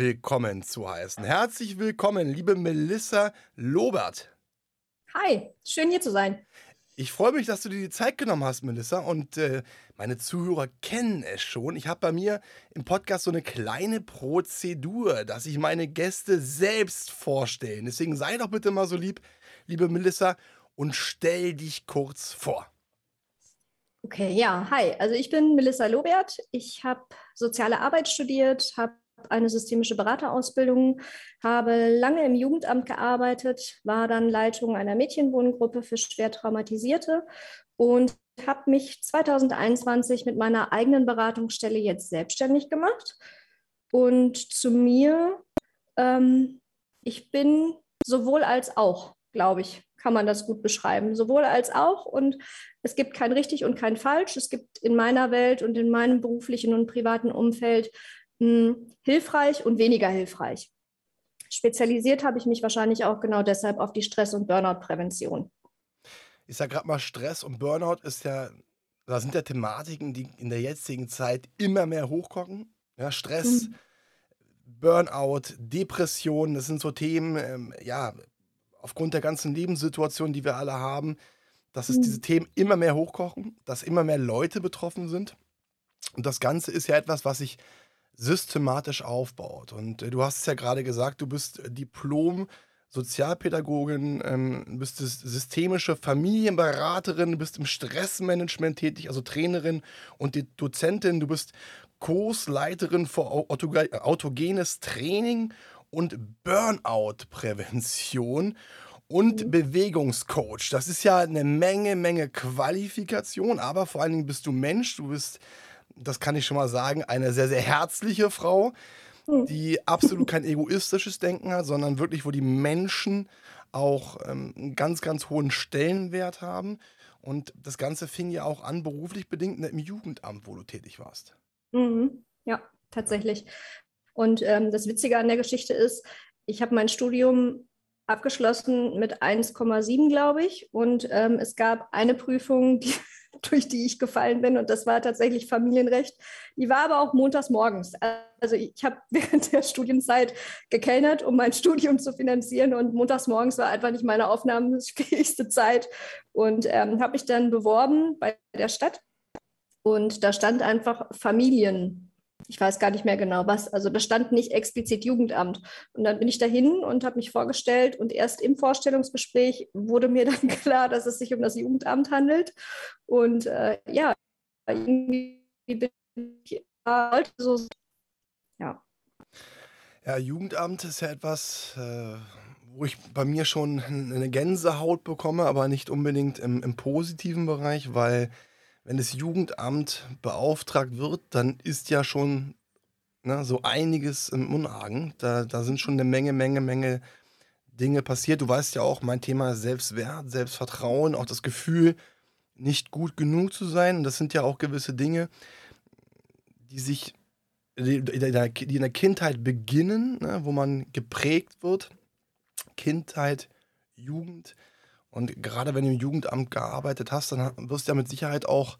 willkommen zu heißen. Herzlich willkommen, liebe Melissa Lobert. Hi, schön hier zu sein. Ich freue mich, dass du dir die Zeit genommen hast, Melissa. Und äh, meine Zuhörer kennen es schon. Ich habe bei mir im Podcast so eine kleine Prozedur, dass ich meine Gäste selbst vorstellen. Deswegen sei doch bitte mal so lieb, liebe Melissa, und stell dich kurz vor. Okay, ja, hi. Also ich bin Melissa Lobert. Ich habe soziale Arbeit studiert, habe eine systemische Beraterausbildung, habe lange im Jugendamt gearbeitet, war dann Leitung einer Mädchenwohngruppe für schwer Traumatisierte und habe mich 2021 mit meiner eigenen Beratungsstelle jetzt selbstständig gemacht. Und zu mir, ähm, ich bin sowohl als auch, glaube ich kann man das gut beschreiben. Sowohl als auch. Und es gibt kein richtig und kein falsch. Es gibt in meiner Welt und in meinem beruflichen und privaten Umfeld mh, hm, hilfreich und weniger hilfreich. Spezialisiert habe ich mich wahrscheinlich auch genau deshalb auf die Stress- und Burnout-Prävention. Ich sage gerade mal, Stress und Burnout ist ja, da sind ja Thematiken, die in der jetzigen Zeit immer mehr hochkommen. Ja, Stress, mhm. Burnout, Depression, das sind so Themen, ähm, ja, aufgrund der ganzen Lebenssituation, die wir alle haben, dass es mhm. diese Themen immer mehr hochkochen, dass immer mehr Leute betroffen sind. Und das Ganze ist ja etwas, was sich systematisch aufbaut. Und äh, du hast es ja gerade gesagt, du bist Diplom- Sozialpädagogin, ähm, bist systemische Familienberaterin, du bist im Stressmanagement tätig, also Trainerin und die Dozentin, du bist Kursleiterin für autogenes Training und Burnout-Prävention und mhm. Bewegungscoach. Das ist ja eine Menge, Menge Qualifikation, aber vor allen Dingen bist du Mensch, du bist, das kann ich schon mal sagen, eine sehr, sehr herzliche Frau, mhm. die absolut kein egoistisches Denken hat, sondern wirklich, wo die Menschen auch ähm, einen ganz, ganz hohen Stellenwert haben. Und das Ganze fing ja auch an, beruflich bedingt im Jugendamt, wo du tätig warst. Mhm. Ja, tatsächlich. Und ähm, das Witzige an der Geschichte ist, ich habe mein Studium abgeschlossen mit 1,7, glaube ich. Und ähm, es gab eine Prüfung, die, durch die ich gefallen bin. Und das war tatsächlich Familienrecht. Die war aber auch montags morgens. Also ich habe während der Studienzeit gekellnert, um mein Studium zu finanzieren. Und montags morgens war einfach nicht meine aufnahmefähigste Zeit. Und ähm, habe mich dann beworben bei der Stadt. Und da stand einfach Familien ich weiß gar nicht mehr genau was. Also da stand nicht explizit Jugendamt. Und dann bin ich dahin und habe mich vorgestellt und erst im Vorstellungsgespräch wurde mir dann klar, dass es sich um das Jugendamt handelt. Und äh, ja, irgendwie bin ich so, ja. Ja, Jugendamt ist ja etwas, äh, wo ich bei mir schon eine Gänsehaut bekomme, aber nicht unbedingt im, im positiven Bereich, weil wenn das Jugendamt beauftragt wird, dann ist ja schon ne, so einiges im Unargen. Da, da sind schon eine Menge, Menge, Menge Dinge passiert. Du weißt ja auch, mein Thema Selbstwert, Selbstvertrauen, auch das Gefühl, nicht gut genug zu sein. Das sind ja auch gewisse Dinge, die sich, die in der Kindheit beginnen, ne, wo man geprägt wird. Kindheit, Jugend. Und gerade wenn du im Jugendamt gearbeitet hast, dann wirst du ja mit Sicherheit auch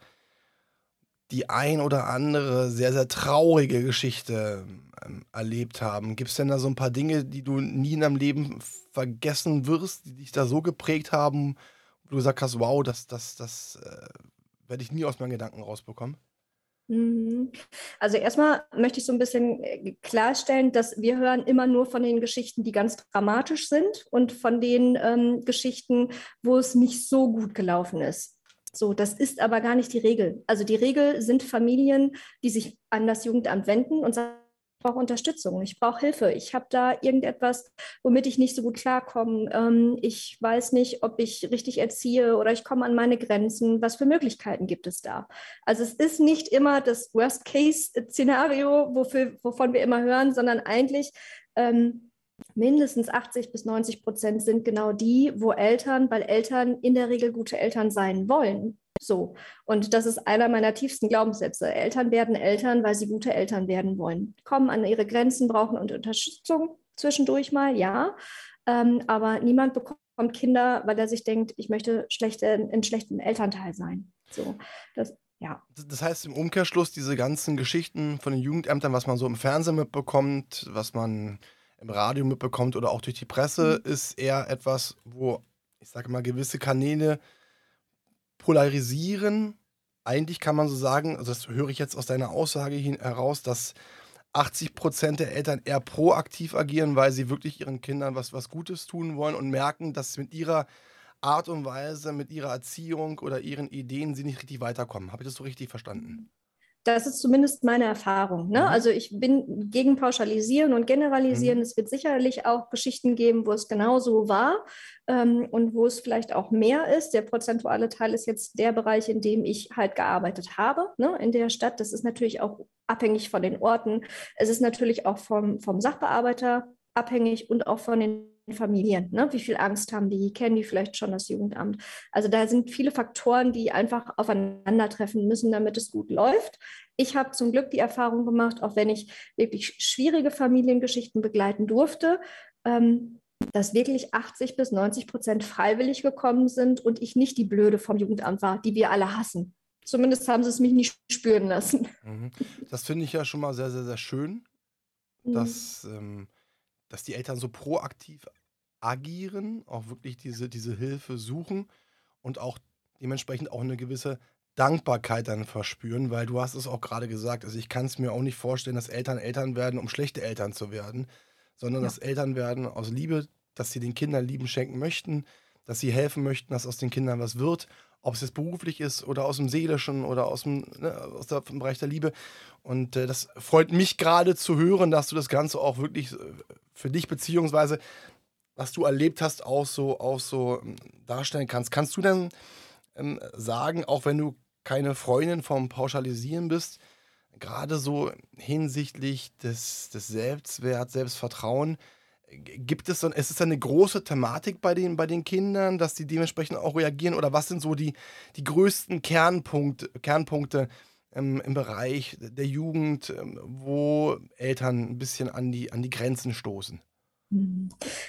die ein oder andere sehr, sehr traurige Geschichte ähm, erlebt haben. Gibt es denn da so ein paar Dinge, die du nie in deinem Leben vergessen wirst, die dich da so geprägt haben, wo du gesagt hast, wow, das, das, das äh, werde ich nie aus meinen Gedanken rausbekommen? Mhm. Also erstmal möchte ich so ein bisschen äh, klarstellen, dass wir hören immer nur von den Geschichten, die ganz dramatisch sind und von den ähm, Geschichten, wo es nicht so gut gelaufen ist. So, das ist aber gar nicht die Regel. Also die Regel sind Familien, die sich an das Jugendamt wenden und sagen, brauche Unterstützung, ich brauche Hilfe, ich habe da irgendetwas, womit ich nicht so gut klarkomme, ähm, ich weiß nicht, ob ich richtig erziehe oder ich komme an meine Grenzen, was für Möglichkeiten gibt es da? Also es ist nicht immer das Worst-Case-Szenario, wovon wir immer hören, sondern eigentlich ähm, mindestens 80 bis 90 Prozent sind genau die, wo Eltern, weil Eltern in der Regel gute Eltern sein wollen, so. Und das ist einer meiner tiefsten Glaubenssätze. Eltern werden Eltern, weil sie gute Eltern werden wollen. Kommen an ihre Grenzen, brauchen Unterstützung zwischendurch mal, ja. Ähm, aber niemand bekommt Kinder, weil er sich denkt, ich möchte schlechte, ein schlechten Elternteil sein. So. Das, ja. Das heißt im Umkehrschluss, diese ganzen Geschichten von den Jugendämtern, was man so im Fernsehen mitbekommt, was man im Radio mitbekommt oder auch durch die Presse, mhm. ist eher etwas, wo, ich sage mal, gewisse Kanäle polarisieren. Eigentlich kann man so sagen, also das höre ich jetzt aus deiner Aussage heraus, dass 80 Prozent der Eltern eher proaktiv agieren, weil sie wirklich ihren Kindern was, was Gutes tun wollen und merken, dass mit ihrer Art und Weise, mit ihrer Erziehung oder ihren Ideen sie nicht richtig weiterkommen. Habe ich das so richtig verstanden? Das ist zumindest meine Erfahrung. Ne? Mhm. Also ich bin gegen Pauschalisieren und Generalisieren. Mhm. Es wird sicherlich auch Geschichten geben, wo es genauso war ähm, und wo es vielleicht auch mehr ist. Der prozentuale Teil ist jetzt der Bereich, in dem ich halt gearbeitet habe, ne? in der Stadt. Das ist natürlich auch abhängig von den Orten. Es ist natürlich auch vom, vom Sachbearbeiter abhängig und auch von den Familien. Ne? Wie viel Angst haben die? Kennen die vielleicht schon das Jugendamt? Also da sind viele Faktoren, die einfach aufeinandertreffen müssen, damit es gut läuft. Ich habe zum Glück die Erfahrung gemacht, auch wenn ich wirklich schwierige Familiengeschichten begleiten durfte, ähm, dass wirklich 80 bis 90 Prozent freiwillig gekommen sind und ich nicht die Blöde vom Jugendamt war, die wir alle hassen. Zumindest haben sie es mich nicht spüren lassen. Mhm. Das finde ich ja schon mal sehr, sehr, sehr schön, mhm. dass, ähm, dass die Eltern so proaktiv agieren, auch wirklich diese, diese Hilfe suchen und auch dementsprechend auch eine gewisse Dankbarkeit dann verspüren, weil du hast es auch gerade gesagt, also ich kann es mir auch nicht vorstellen, dass Eltern Eltern werden, um schlechte Eltern zu werden, sondern ja. dass Eltern werden aus Liebe, dass sie den Kindern Lieben schenken möchten, dass sie helfen möchten, dass aus den Kindern was wird, ob es jetzt beruflich ist oder aus dem Seelischen oder aus dem, ne, aus der, dem Bereich der Liebe. Und äh, das freut mich gerade zu hören, dass du das Ganze auch wirklich äh, für dich beziehungsweise was du erlebt hast, auch so, auch so ähm, darstellen kannst. Kannst du denn ähm, sagen, auch wenn du keine Freundin vom Pauschalisieren bist, gerade so hinsichtlich des, des Selbstwerts, Selbstvertrauen, gibt es dann, ist es eine große Thematik bei den, bei den Kindern, dass die dementsprechend auch reagieren? Oder was sind so die, die größten Kernpunkte, Kernpunkte ähm, im Bereich der Jugend, ähm, wo Eltern ein bisschen an die, an die Grenzen stoßen? Mhm.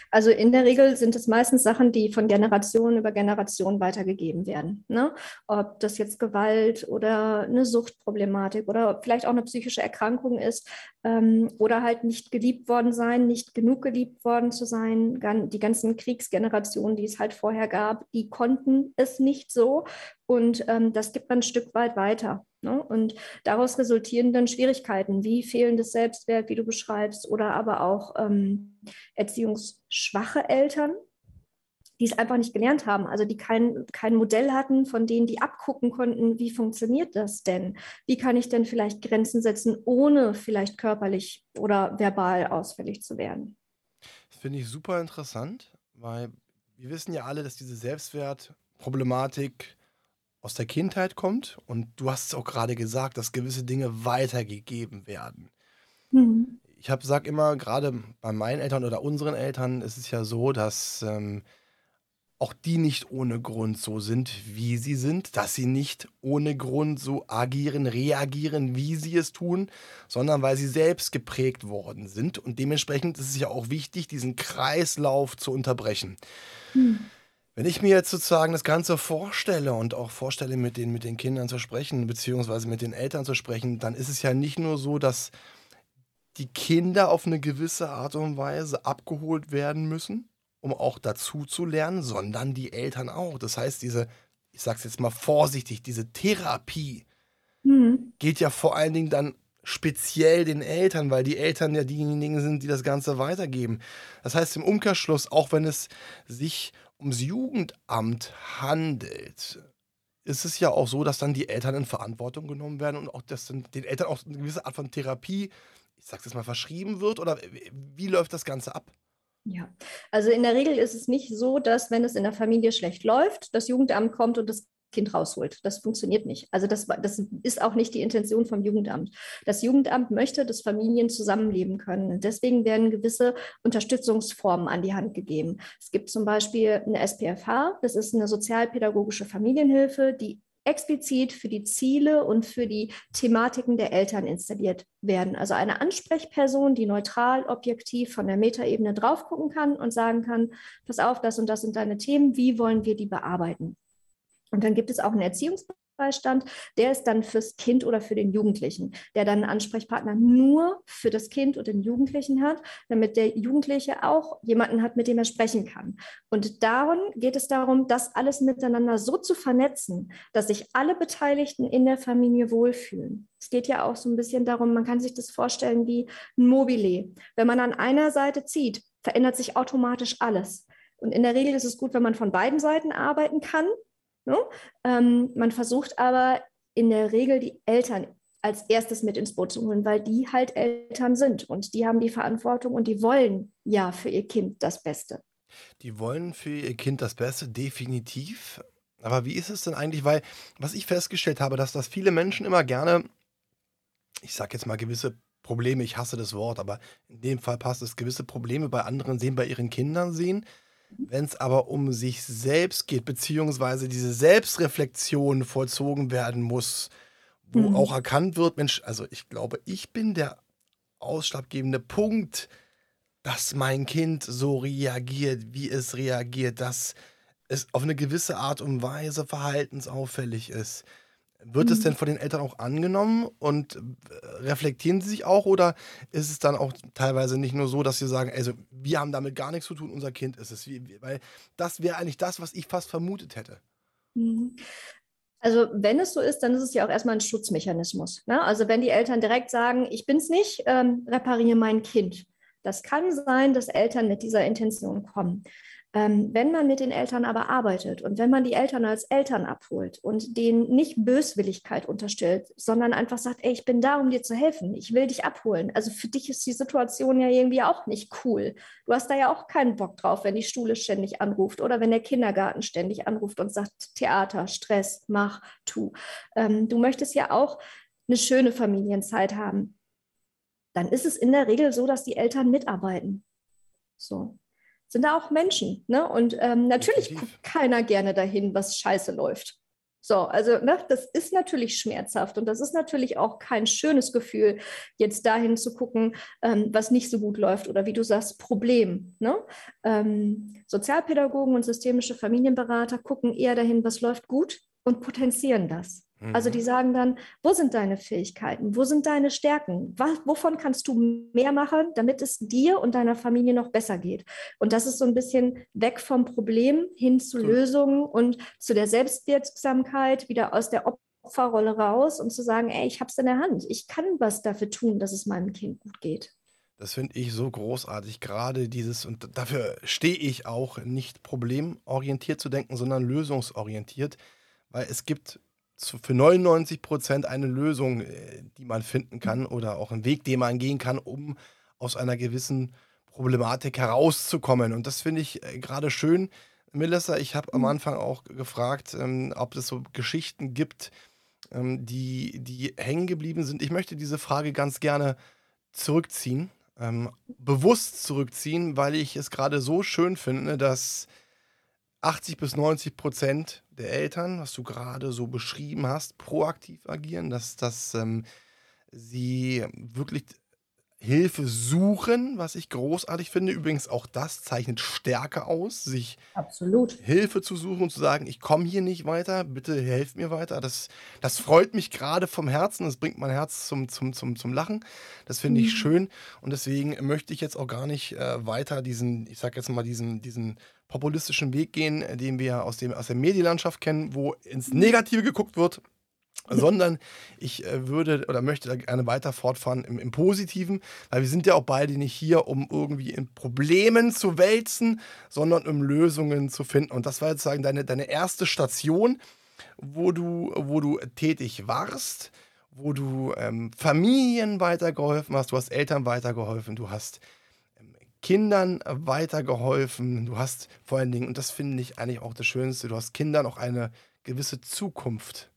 Also in der Regel sind es meistens Sachen, die von Generation über Generation weitergegeben werden. Ne? Ob das jetzt Gewalt oder eine Suchtproblematik oder vielleicht auch eine psychische Erkrankung ist ähm, oder halt nicht geliebt worden sein, nicht genug geliebt worden zu sein. Die ganzen Kriegsgenerationen, die es halt vorher gab, die konnten es nicht so und ähm, das gibt man ein Stück weit weiter. Ne? Und daraus resultieren dann Schwierigkeiten wie fehlendes Selbstwert, wie du beschreibst, oder aber auch ähm, erziehungsschwache Eltern, die es einfach nicht gelernt haben, also die kein, kein Modell hatten, von denen die abgucken konnten, wie funktioniert das denn? Wie kann ich denn vielleicht Grenzen setzen, ohne vielleicht körperlich oder verbal ausfällig zu werden? Das finde ich super interessant, weil wir wissen ja alle, dass diese Selbstwertproblematik aus der Kindheit kommt und du hast es auch gerade gesagt, dass gewisse Dinge weitergegeben werden. Mhm. Ich sage immer, gerade bei meinen Eltern oder unseren Eltern ist es ja so, dass ähm, auch die nicht ohne Grund so sind, wie sie sind, dass sie nicht ohne Grund so agieren, reagieren, wie sie es tun, sondern weil sie selbst geprägt worden sind. Und dementsprechend ist es ja auch wichtig, diesen Kreislauf zu unterbrechen. Mhm. Wenn ich mir jetzt sozusagen das Ganze vorstelle und auch vorstelle, mit den, mit den Kindern zu sprechen, beziehungsweise mit den Eltern zu sprechen, dann ist es ja nicht nur so, dass die Kinder auf eine gewisse Art und Weise abgeholt werden müssen, um auch dazu zu lernen, sondern die Eltern auch. Das heißt, diese, ich sag's jetzt mal vorsichtig, diese Therapie mhm. geht ja vor allen Dingen dann speziell den Eltern, weil die Eltern ja diejenigen sind, die das Ganze weitergeben. Das heißt im Umkehrschluss, auch wenn es sich ums Jugendamt handelt, ist es ja auch so, dass dann die Eltern in Verantwortung genommen werden und auch dass dann den Eltern auch eine gewisse Art von Therapie, ich sag's jetzt mal, verschrieben wird? Oder wie läuft das Ganze ab? Ja, also in der Regel ist es nicht so, dass wenn es in der Familie schlecht läuft, das Jugendamt kommt und das Kind rausholt. Das funktioniert nicht. Also das, das ist auch nicht die Intention vom Jugendamt. Das Jugendamt möchte, dass Familien zusammenleben können. Deswegen werden gewisse Unterstützungsformen an die Hand gegeben. Es gibt zum Beispiel eine SPFH, das ist eine sozialpädagogische Familienhilfe, die explizit für die Ziele und für die Thematiken der Eltern installiert werden. Also eine Ansprechperson, die neutral, objektiv von der Metaebene drauf gucken kann und sagen kann, pass auf, das und das sind deine Themen, wie wollen wir die bearbeiten? Und dann gibt es auch einen Erziehungsbeistand, der ist dann fürs Kind oder für den Jugendlichen, der dann einen Ansprechpartner nur für das Kind und den Jugendlichen hat, damit der Jugendliche auch jemanden hat, mit dem er sprechen kann. Und darum geht es darum, das alles miteinander so zu vernetzen, dass sich alle Beteiligten in der Familie wohlfühlen. Es geht ja auch so ein bisschen darum, man kann sich das vorstellen wie ein Mobile. Wenn man an einer Seite zieht, verändert sich automatisch alles. Und in der Regel ist es gut, wenn man von beiden Seiten arbeiten kann, Ne? Ähm, man versucht aber in der Regel die Eltern als erstes mit ins Boot zu holen, weil die halt Eltern sind und die haben die Verantwortung und die wollen ja für ihr Kind das Beste. Die wollen für ihr Kind das Beste, definitiv. Aber wie ist es denn eigentlich? Weil, was ich festgestellt habe, dass das viele Menschen immer gerne, ich sage jetzt mal gewisse Probleme, ich hasse das Wort, aber in dem Fall passt es, gewisse Probleme bei anderen sehen, bei ihren Kindern sehen wenn es aber um sich selbst geht, beziehungsweise diese Selbstreflexion vollzogen werden muss, wo mhm. auch erkannt wird, Mensch, also ich glaube, ich bin der ausschlaggebende Punkt, dass mein Kind so reagiert, wie es reagiert, dass es auf eine gewisse Art und Weise verhaltensauffällig ist. Wird mhm. es denn von den Eltern auch angenommen und äh, reflektieren sie sich auch oder ist es dann auch teilweise nicht nur so, dass sie sagen, also wir haben damit gar nichts zu tun, unser Kind ist es, weil das wäre eigentlich das, was ich fast vermutet hätte. Mhm. Also wenn es so ist, dann ist es ja auch erstmal ein Schutzmechanismus. Ne? Also wenn die Eltern direkt sagen, ich bin es nicht, ähm, repariere mein Kind. Das kann sein, dass Eltern mit dieser Intention kommen. Ähm, wenn man mit den Eltern aber arbeitet und wenn man die Eltern als Eltern abholt und denen nicht Böswilligkeit unterstellt, sondern einfach sagt, ey, ich bin da, um dir zu helfen, ich will dich abholen. Also für dich ist die Situation ja irgendwie auch nicht cool. Du hast da ja auch keinen Bock drauf, wenn die Schule ständig anruft oder wenn der Kindergarten ständig anruft und sagt, Theater, Stress, mach, tu. Ähm, du möchtest ja auch eine schöne Familienzeit haben. Dann ist es in der Regel so, dass die Eltern mitarbeiten. So sind da auch Menschen. Ne? Und ähm, natürlich Definitiv. guckt keiner gerne dahin, was scheiße läuft. So, also ne, das ist natürlich schmerzhaft und das ist natürlich auch kein schönes Gefühl, jetzt dahin zu gucken, ähm, was nicht so gut läuft oder wie du sagst, Problem. Ne? Ähm, Sozialpädagogen und systemische Familienberater gucken eher dahin, was läuft gut und potenzieren das. Also die mhm. sagen dann, wo sind deine Fähigkeiten, wo sind deine Stärken, was, wovon kannst du mehr machen, damit es dir und deiner Familie noch besser geht. Und das ist so ein bisschen weg vom Problem hin zu so. Lösungen und zu der Selbstwirksamkeit, wieder aus der Opferrolle raus und zu sagen, ey, ich habe es in der Hand, ich kann was dafür tun, dass es meinem Kind gut geht. Das finde ich so großartig, gerade dieses, und dafür stehe ich auch, nicht problemorientiert zu denken, sondern lösungsorientiert, weil es gibt für 99 Prozent eine Lösung, äh, die man finden kann oder auch einen Weg, den man gehen kann, um aus einer gewissen Problematik herauszukommen. Und das finde ich äh, gerade schön. Melissa, ich habe am mhm. Anfang auch gefragt, ähm, ob es so Geschichten gibt, ähm, die, die hängen geblieben sind. Ich möchte diese Frage ganz gerne zurückziehen, ähm, bewusst zurückziehen, weil ich es gerade so schön finde, dass 80 bis 90 Prozent der Eltern, was du gerade so beschrieben hast, proaktiv agieren, dass, dass ähm, sie wirklich Hilfe suchen, was ich großartig finde. Übrigens auch das zeichnet Stärke aus, sich Absolut. Hilfe zu suchen und zu sagen, ich komme hier nicht weiter, bitte helft mir weiter. Das, das freut mich gerade vom Herzen, das bringt mein Herz zum, zum, zum, zum Lachen. Das finde ich mhm. schön und deswegen möchte ich jetzt auch gar nicht äh, weiter diesen, ich sag jetzt mal, diesen, diesen populistischen Weg gehen, den wir aus, dem, aus der Medienlandschaft kennen, wo ins Negative geguckt wird sondern ich äh, würde oder möchte da gerne weiter fortfahren im, im, Positiven, weil wir sind ja auch beide nicht hier, um irgendwie in Problemen zu wälzen, sondern um Lösungen zu finden. Und das war jetzt sagen deine, deine erste Station, wo du, wo du tätig warst. wo du ähm, Familien weitergeholfen hast, du hast Eltern weitergeholfen, du hast ähm, Kindern weitergeholfen, du hast vor allen Dingen, und das finde ich eigentlich auch das Schönste, du hast Kindern auch eine gewisse Zukunft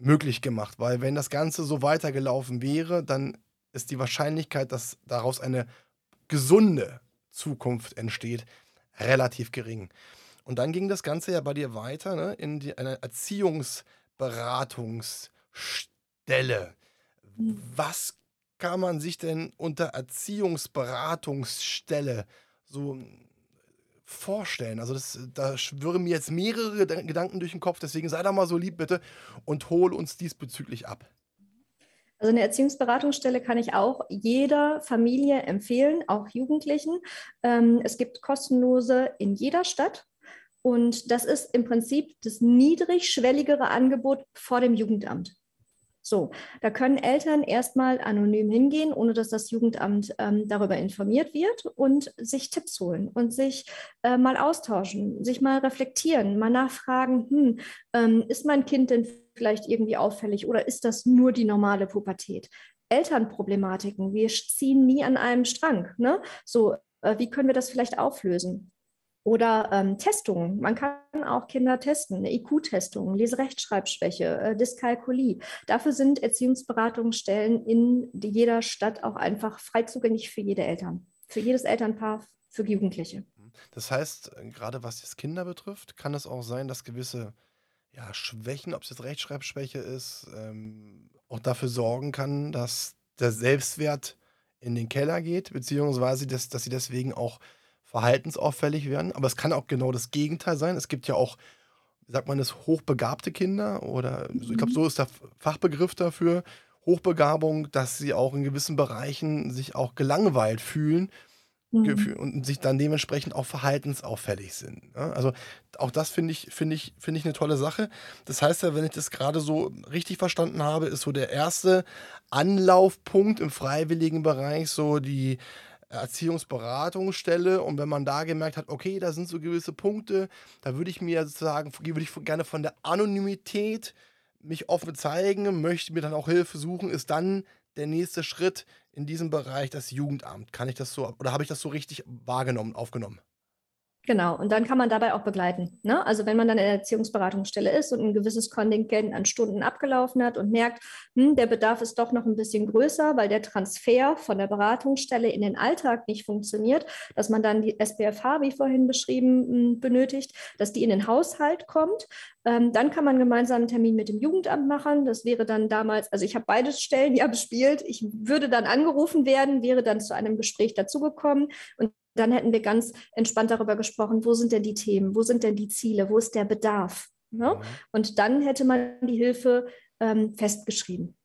möglich gemacht, weil wenn das Ganze so weitergelaufen wäre, dann ist die Wahrscheinlichkeit, dass daraus eine gesunde Zukunft entsteht, relativ gering. Und dann ging das Ganze ja bei dir weiter ne, in die, eine Erziehungsberatungsstelle. Was kann man sich denn unter Erziehungsberatungsstelle so vorstellen? Also das, da schwirren mir jetzt mehrere Gedanken durch den Kopf, deswegen sei da mal so lieb bitte und hol uns diesbezüglich ab. Also eine Erziehungsberatungsstelle kann ich auch jeder Familie empfehlen, auch Jugendlichen. Ähm, es gibt kostenlose in jeder Stadt. Und das ist im Prinzip das niedrigschwelligere Angebot vor dem Jugendamt. So, da können Eltern erstmal anonym hingehen, ohne dass das Jugendamt ähm, darüber informiert wird und sich Tipps holen und sich äh, mal austauschen, sich mal reflektieren, mal nachfragen, hm, ähm, ist mein Kind denn vielleicht irgendwie auffällig oder ist das nur die normale Pubertät? Elternproblematiken, wir ziehen nie an einem Strang. Ne? So, äh, wie können wir das vielleicht auflösen? Oder ähm, Testungen. Man kann auch Kinder testen, eine IQ-Testung, Leserechtschreibschwäche, äh, Dyskalkulie. Dafür sind Erziehungsberatungsstellen in jeder Stadt auch einfach frei zugänglich für jede Eltern, für jedes Elternpaar, für Jugendliche. Das heißt, äh, gerade was jetzt Kinder betrifft, kann es auch sein, dass gewisse ja, Schwächen, ob es jetzt Rechtschreibschwäche ist, ähm, auch dafür sorgen kann, dass der Selbstwert in den Keller geht, beziehungsweise dass, dass sie deswegen auch verhaltensauffällig werden. Aber es kann auch genau das Gegenteil sein. Es gibt ja auch, wie sagt man das, hochbegabte Kinder oder ich glaube, so ist der Fachbegriff dafür. Hochbegabung, dass sie auch in gewissen Bereichen sich auch gelangweilt fühlen mhm. und sich dann dementsprechend auch verhaltensauffällig sind. Ne? Also auch das finde ich, finde ich, finde ich eine tolle Sache. Das heißt ja, wenn ich das gerade so richtig verstanden habe, ist so der erste Anlaufpunkt im freiwilligen Bereich so die Erziehungsberatungsstelle und wenn man da gemerkt hat, okay, da sind so gewisse Punkte, da würde ich mir sozusagen, würde ich gerne von der Anonymität mich offen zeigen, möchte mir dann auch Hilfe suchen, ist dann der nächste Schritt in diesem Bereich das Jugendamt. Kann ich das so, oder habe ich das so richtig wahrgenommen, aufgenommen? Genau, und dann kann man dabei auch begleiten. Ne? Also wenn man dann in der Erziehungsberatungsstelle ist und ein gewisses Kontingent an Stunden abgelaufen hat und merkt, hm, der Bedarf ist doch noch ein bisschen größer, weil der Transfer von der Beratungsstelle in den Alltag nicht funktioniert, dass man dann die SPFH, wie vorhin beschrieben, benötigt, dass die in den Haushalt kommt. Ähm, dann kann man gemeinsam einen Termin mit dem Jugendamt machen. Das wäre dann damals, also ich habe beide Stellen ja bespielt. Ich würde dann angerufen werden, wäre dann zu einem Gespräch dazugekommen und dann hätten wir ganz entspannt darüber gesprochen, wo sind denn die Themen, wo sind denn die Ziele, wo ist der Bedarf. Ne? Mhm. Und dann hätte man die Hilfe ähm, festgeschrieben.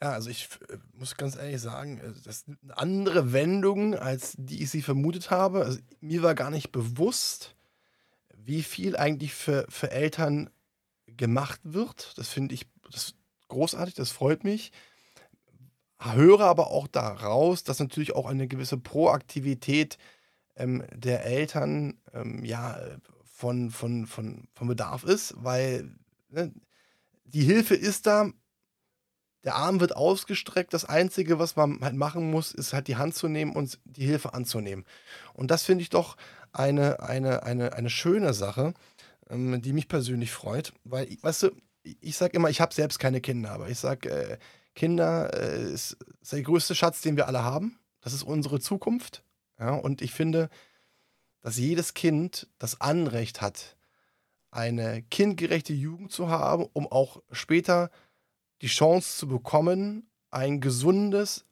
Ja, also ich äh, muss ganz ehrlich sagen, äh, das ist eine andere Wendung, als die ich sie vermutet habe. Also mir war gar nicht bewusst, wie viel eigentlich für, für Eltern gemacht wird. Das finde ich das großartig, das freut mich höre aber auch daraus, dass natürlich auch eine gewisse Proaktivität ähm, der Eltern ähm, ja, von, von, von, von Bedarf ist, weil ne, die Hilfe ist da, der Arm wird ausgestreckt. Das Einzige, was man halt machen muss, ist halt die Hand zu nehmen und die Hilfe anzunehmen. Und das finde ich doch eine, eine, eine, eine schöne Sache, ähm, die mich persönlich freut, weil, weißt du, ich sage immer, ich habe selbst keine Kinder, aber ich sage, äh, Kinder äh, ist, ist, der größte Schatz, den wir alle haben. Das ist unsere Zukunft. Ja, und ich finde, dass jedes Kind das Anrecht hat, eine kindgerechte Jugend zu haben, um auch später die Chance zu bekommen, ein gesundes,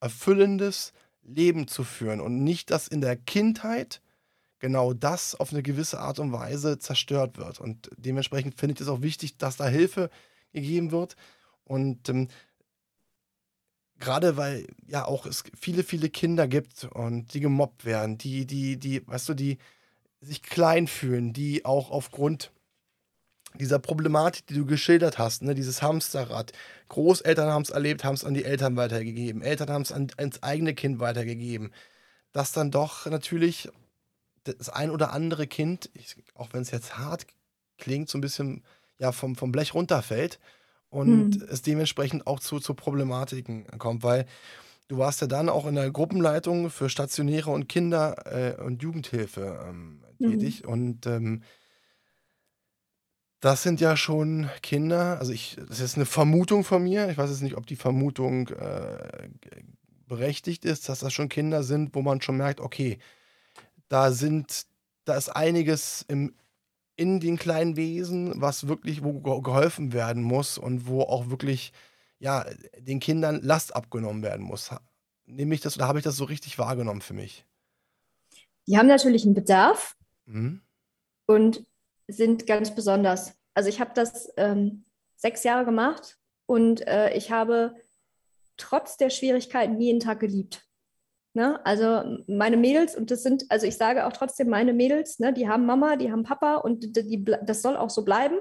erfüllendes Leben zu führen und nicht, dass in der Kindheit genau das auf eine gewisse Art und Weise zerstört wird. Und dementsprechend finde ich es auch wichtig, dass da Hilfe gegeben wird. Und ähm, gerade weil ja auch es viele, viele Kinder gibt und die gemobbt werden, die, die, die, weißt du, die sich klein fühlen, die auch aufgrund dieser Problematik, die du geschildert hast, ne, dieses Hamsterrad. Großeltern haben es erlebt, haben es an die Eltern weitergegeben, Eltern haben es an, ans eigene Kind weitergegeben. Dass dann doch natürlich das ein oder andere Kind, ich, auch wenn es jetzt hart klingt, so ein bisschen ja, vom, vom Blech runterfällt und hm. es dementsprechend auch zu, zu Problematiken kommt, weil du warst ja dann auch in der Gruppenleitung für Stationäre und Kinder- äh, und Jugendhilfe ähm, tätig mhm. und ähm, das sind ja schon Kinder, also ich, das ist eine Vermutung von mir, ich weiß jetzt nicht, ob die Vermutung äh, berechtigt ist, dass das schon Kinder sind, wo man schon merkt, okay, da sind, da ist einiges im, in den kleinen Wesen, was wirklich, wo geholfen werden muss und wo auch wirklich, ja, den Kindern Last abgenommen werden muss. Nehme ich das, oder habe ich das so richtig wahrgenommen für mich? Die haben natürlich einen Bedarf mhm. und sind ganz besonders. Also ich habe das ähm, sechs Jahre gemacht und äh, ich habe trotz der Schwierigkeiten jeden Tag geliebt. Ne? Also meine Mädels, und das sind, also ich sage auch trotzdem meine Mädels, ne, die haben Mama, die haben Papa und die, die, das soll auch so bleiben.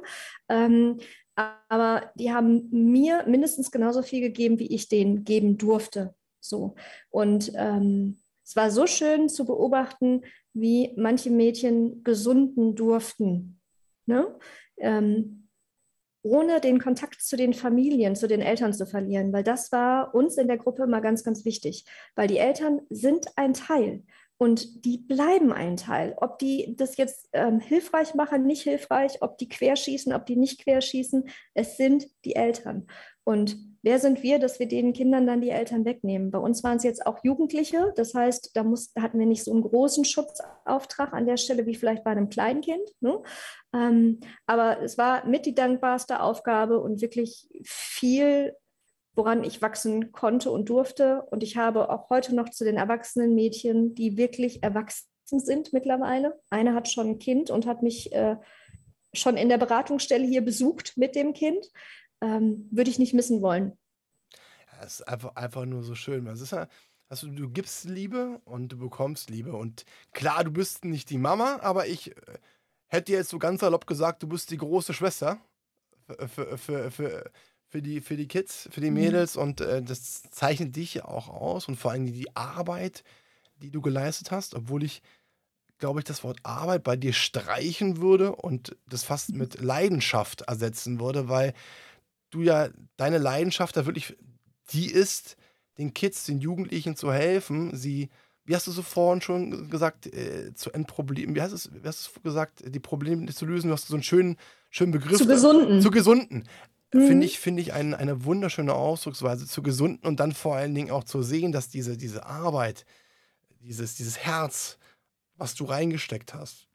Ähm, aber die haben mir mindestens genauso viel gegeben, wie ich denen geben durfte. So. Und ähm, es war so schön zu beobachten, wie manche Mädchen gesunden durften. Ne? Ähm, ohne den Kontakt zu den Familien, zu den Eltern zu verlieren, weil das war uns in der Gruppe immer ganz, ganz wichtig, weil die Eltern sind ein Teil und die bleiben ein Teil. Ob die das jetzt ähm, hilfreich machen, nicht hilfreich, ob die querschießen, ob die nicht querschießen, es sind die Eltern. Und wer sind wir, dass wir den Kindern dann die Eltern wegnehmen? Bei uns waren es jetzt auch Jugendliche. Das heißt, da, muss, da hatten wir nicht so einen großen Schutzauftrag an der Stelle wie vielleicht bei einem Kleinkind. Ne? Ähm, aber es war mit die dankbarste Aufgabe und wirklich viel, woran ich wachsen konnte und durfte. Und ich habe auch heute noch zu den erwachsenen Mädchen, die wirklich erwachsen sind mittlerweile. Eine hat schon ein Kind und hat mich äh, schon in der Beratungsstelle hier besucht mit dem Kind ähm, würde ich nicht missen wollen. Ja, es ist einfach, einfach nur so schön. Es ist ja, also du gibst Liebe und du bekommst Liebe. Und klar, du bist nicht die Mama, aber ich äh, hätte jetzt so ganz salopp gesagt, du bist die große Schwester für, für, für, die, für die Kids, für die mhm. Mädels. Mhm. Und äh, das zeichnet dich ja auch aus und vor allem die Arbeit, die du geleistet hast, obwohl ich glaube ich, das Wort Arbeit bei dir streichen würde und das fast mit Leidenschaft ersetzen würde, weil du ja deine Leidenschaft da wirklich die ist, den Kids, den Jugendlichen zu helfen, sie, wie hast du so vorhin schon gesagt, äh, zu Endproblemen, wie hast, es, wie hast du gesagt, die Probleme zu lösen, du hast so einen schönen, schönen Begriff. Zu gesunden. Zu gesunden. Mhm. Finde ich, find ich ein, eine wunderschöne Ausdrucksweise, zu gesunden und dann vor allen Dingen auch zu sehen, dass diese, diese Arbeit, dieses, dieses Herz, was du reingesteckt hast,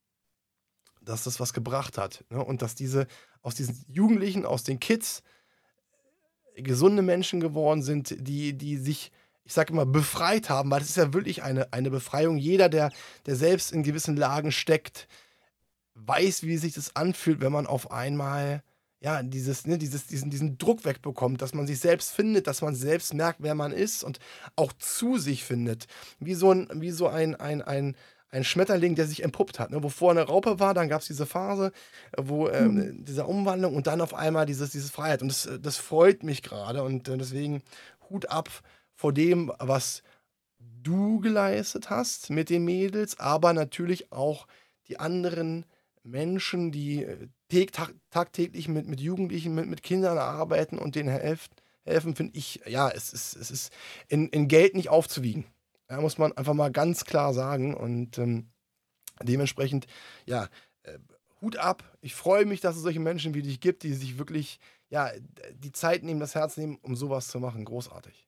dass das was gebracht hat. Ne? Und dass diese, aus diesen Jugendlichen, aus den Kids, gesunde Menschen geworden sind, die, die sich, ich sage immer, befreit haben, weil das ist ja wirklich eine, eine Befreiung. Jeder, der, der selbst in gewissen Lagen steckt, weiß, wie sich das anfühlt, wenn man auf einmal ja, dieses, ne, dieses, diesen, diesen Druck wegbekommt, dass man sich selbst findet, dass man selbst merkt, wer man ist und auch zu sich findet. Wie so ein, wie so ein, ein, ein, ein Schmetterling, der sich entpuppt hat. Ne? Wo vorher eine Raupe war, dann gab es diese Phase, äh, wo äh, mhm. diese Umwandlung und dann auf einmal dieses, dieses Freiheit. Und das, das freut mich gerade und äh, deswegen Hut ab vor dem, was du geleistet hast mit den Mädels, aber natürlich auch die anderen Menschen, die äh, tagtäglich mit, mit Jugendlichen, mit, mit Kindern arbeiten und denen helfen, helfen finde ich, ja, es ist, es ist in, in Geld nicht aufzuwiegen. Ja, muss man einfach mal ganz klar sagen. Und ähm, dementsprechend, ja, äh, Hut ab. Ich freue mich, dass es solche Menschen wie dich gibt, die sich wirklich, ja, die Zeit nehmen, das Herz nehmen, um sowas zu machen. Großartig.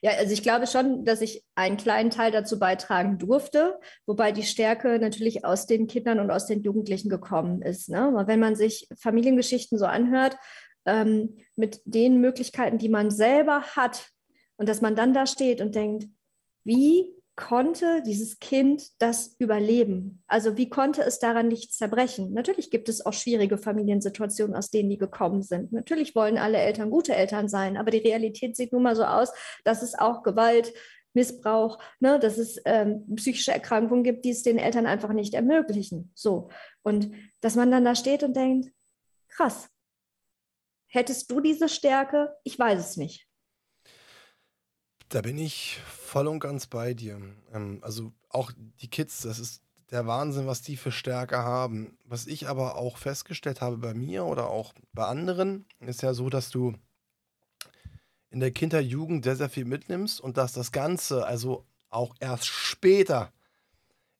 Ja, also ich glaube schon, dass ich einen kleinen Teil dazu beitragen durfte, wobei die Stärke natürlich aus den Kindern und aus den Jugendlichen gekommen ist. Ne? Wenn man sich Familiengeschichten so anhört, ähm, mit den Möglichkeiten, die man selber hat, und dass man dann da steht und denkt, wie konnte dieses Kind das überleben? Also wie konnte es daran nicht zerbrechen? Natürlich gibt es auch schwierige Familiensituationen, aus denen die gekommen sind. Natürlich wollen alle Eltern gute Eltern sein, aber die Realität sieht nun mal so aus, dass es auch Gewalt, Missbrauch, ne, dass es ähm, psychische Erkrankungen gibt, die es den Eltern einfach nicht ermöglichen. So. Und dass man dann da steht und denkt, krass, hättest du diese Stärke? Ich weiß es nicht. Da bin ich voll und ganz bei dir. Ähm, also auch die Kids, das ist der Wahnsinn, was die für Stärke haben. Was ich aber auch festgestellt habe bei mir oder auch bei anderen, ist ja so, dass du in der Kindheit, Jugend sehr, sehr viel mitnimmst und dass das Ganze also auch erst später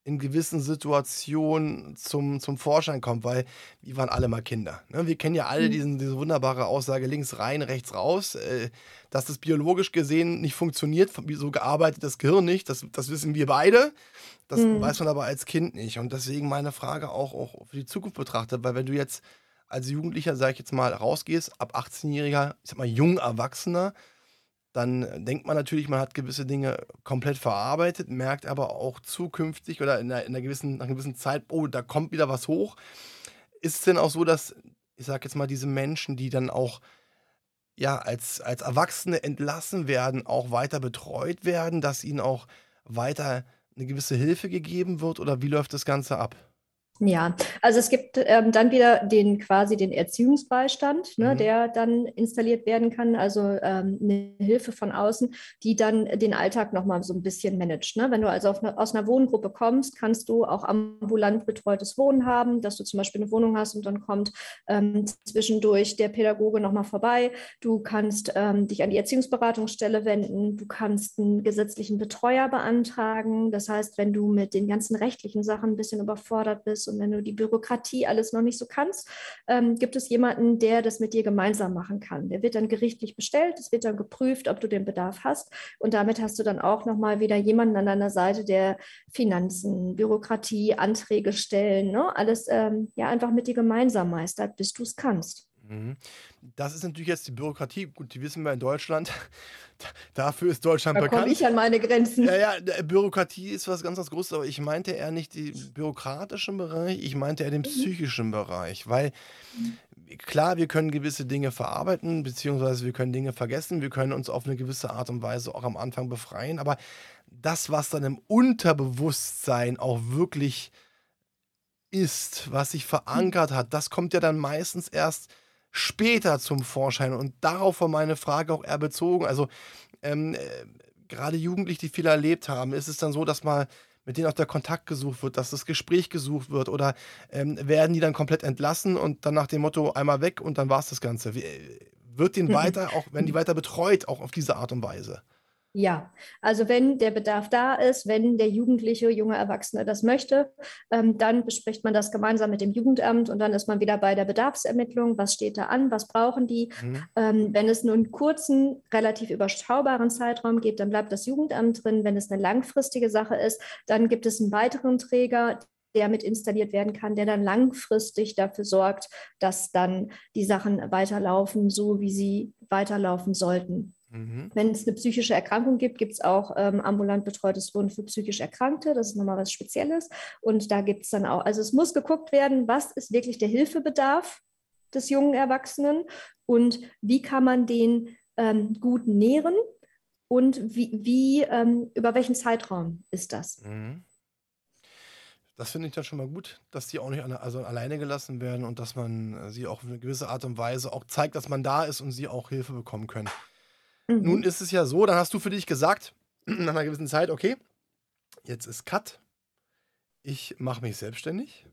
in gewissen Situationen zum, zum Vorschein kommt, weil wir waren alle mal Kinder. Ne? Wir kennen ja alle mhm. diesen, diese wunderbare Aussage links rein, rechts raus, äh, dass das biologisch gesehen nicht funktioniert, so gearbeitet das Gehirn nicht, das, das wissen wir beide. Das mhm. weiß man aber als Kind nicht. Und deswegen meine Frage auch, auch für die Zukunft betrachtet, weil wenn du jetzt als Jugendlicher, sag ich jetzt mal, rausgehst, ab 18-Jähriger, ich sag mal, jung Erwachsener, dann denkt man natürlich, man hat gewisse Dinge komplett verarbeitet, merkt aber auch zukünftig oder in einer, in einer gewissen, nach einer gewissen Zeit, oh, da kommt wieder was hoch. Ist es denn auch so, dass, ich sag jetzt mal, diese Menschen, die dann auch ja, als, als Erwachsene entlassen werden, auch weiter betreut werden, dass ihnen auch weiter eine gewisse Hilfe gegeben wird oder wie läuft das Ganze ab? Ja, also es gibt ähm, dann wieder den quasi den Erziehungsbeistand, ne, mhm. der dann installiert werden kann, also ähm, eine Hilfe von außen, die dann den Alltag nochmal so ein bisschen managt. Ne? Wenn du also eine, aus einer Wohngruppe kommst, kannst du auch ambulant betreutes Wohnen haben, dass du zum Beispiel eine Wohnung hast und dann kommt ähm, zwischendurch der Pädagoge nochmal vorbei. Du kannst ähm, dich an die Erziehungsberatungsstelle wenden, du kannst einen gesetzlichen Betreuer beantragen. Das heißt, wenn du mit den ganzen rechtlichen Sachen ein bisschen überfordert bist, und wenn du die Bürokratie alles noch nicht so kannst, ähm, gibt es jemanden, der das mit dir gemeinsam machen kann. Der wird dann gerichtlich bestellt, es wird dann geprüft, ob du den Bedarf hast und damit hast du dann auch nochmal wieder jemanden an deiner Seite, der Finanzen, Bürokratie, Anträge stellen, ne? alles ähm, ja einfach mit dir gemeinsam meistert, bis du es kannst. Mhm. Das ist natürlich jetzt die Bürokratie. Gut, die wissen wir in Deutschland. Dafür ist Deutschland da bekannt. Da komme ich an meine Grenzen. Ja, ja, Bürokratie ist was ganz, ganz Großes, aber ich meinte eher nicht den bürokratischen Bereich, ich meinte eher den mhm. psychischen Bereich, weil klar, wir können gewisse Dinge verarbeiten, beziehungsweise wir können Dinge vergessen, wir können uns auf eine gewisse Art und Weise auch am Anfang befreien, aber das, was dann im Unterbewusstsein auch wirklich ist, was sich verankert hat, das kommt ja dann meistens erst später zum Vorschein. Und darauf war meine Frage auch eher bezogen. Also ähm, äh, gerade Jugendliche, die viel erlebt haben, ist es dann so, dass mal mit denen auch der Kontakt gesucht wird, dass das Gespräch gesucht wird oder ähm, werden die dann komplett entlassen und dann nach dem Motto einmal weg und dann war es das Ganze. Wie, äh, wird den mhm. weiter, auch wenn die weiter betreut, auch auf diese Art und Weise? Ja, also wenn der Bedarf da ist, wenn der Jugendliche, junge Erwachsene das möchte, ähm, dann bespricht man das gemeinsam mit dem Jugendamt und dann ist man wieder bei der Bedarfsermittlung. Was steht da an? Was brauchen die? Mhm. Ähm, wenn es nur einen kurzen, relativ überschaubaren Zeitraum gibt, dann bleibt das Jugendamt drin. Wenn es eine langfristige Sache ist, dann gibt es einen weiteren Träger, der mit installiert werden kann, der dann langfristig dafür sorgt, dass dann die Sachen weiterlaufen, so wie sie weiterlaufen sollten. Mhm. Wenn es eine psychische Erkrankung gibt, gibt es auch ähm, ambulant betreutes Wohnen für psychisch Erkrankte. Das ist nochmal was Spezielles. Und da gibt es dann auch, also es muss geguckt werden, was ist wirklich der Hilfebedarf des jungen Erwachsenen und wie kann man den ähm, gut nähren und wie, wie ähm, über welchen Zeitraum ist das? Mhm. Das finde ich dann schon mal gut, dass die auch nicht alle, also alleine gelassen werden und dass man äh, sie auch auf eine gewisse Art und Weise auch zeigt, dass man da ist und sie auch Hilfe bekommen können. Mhm. Nun ist es ja so, dann hast du für dich gesagt, nach einer gewissen Zeit, okay, jetzt ist Cut. Ich mache mich selbstständig.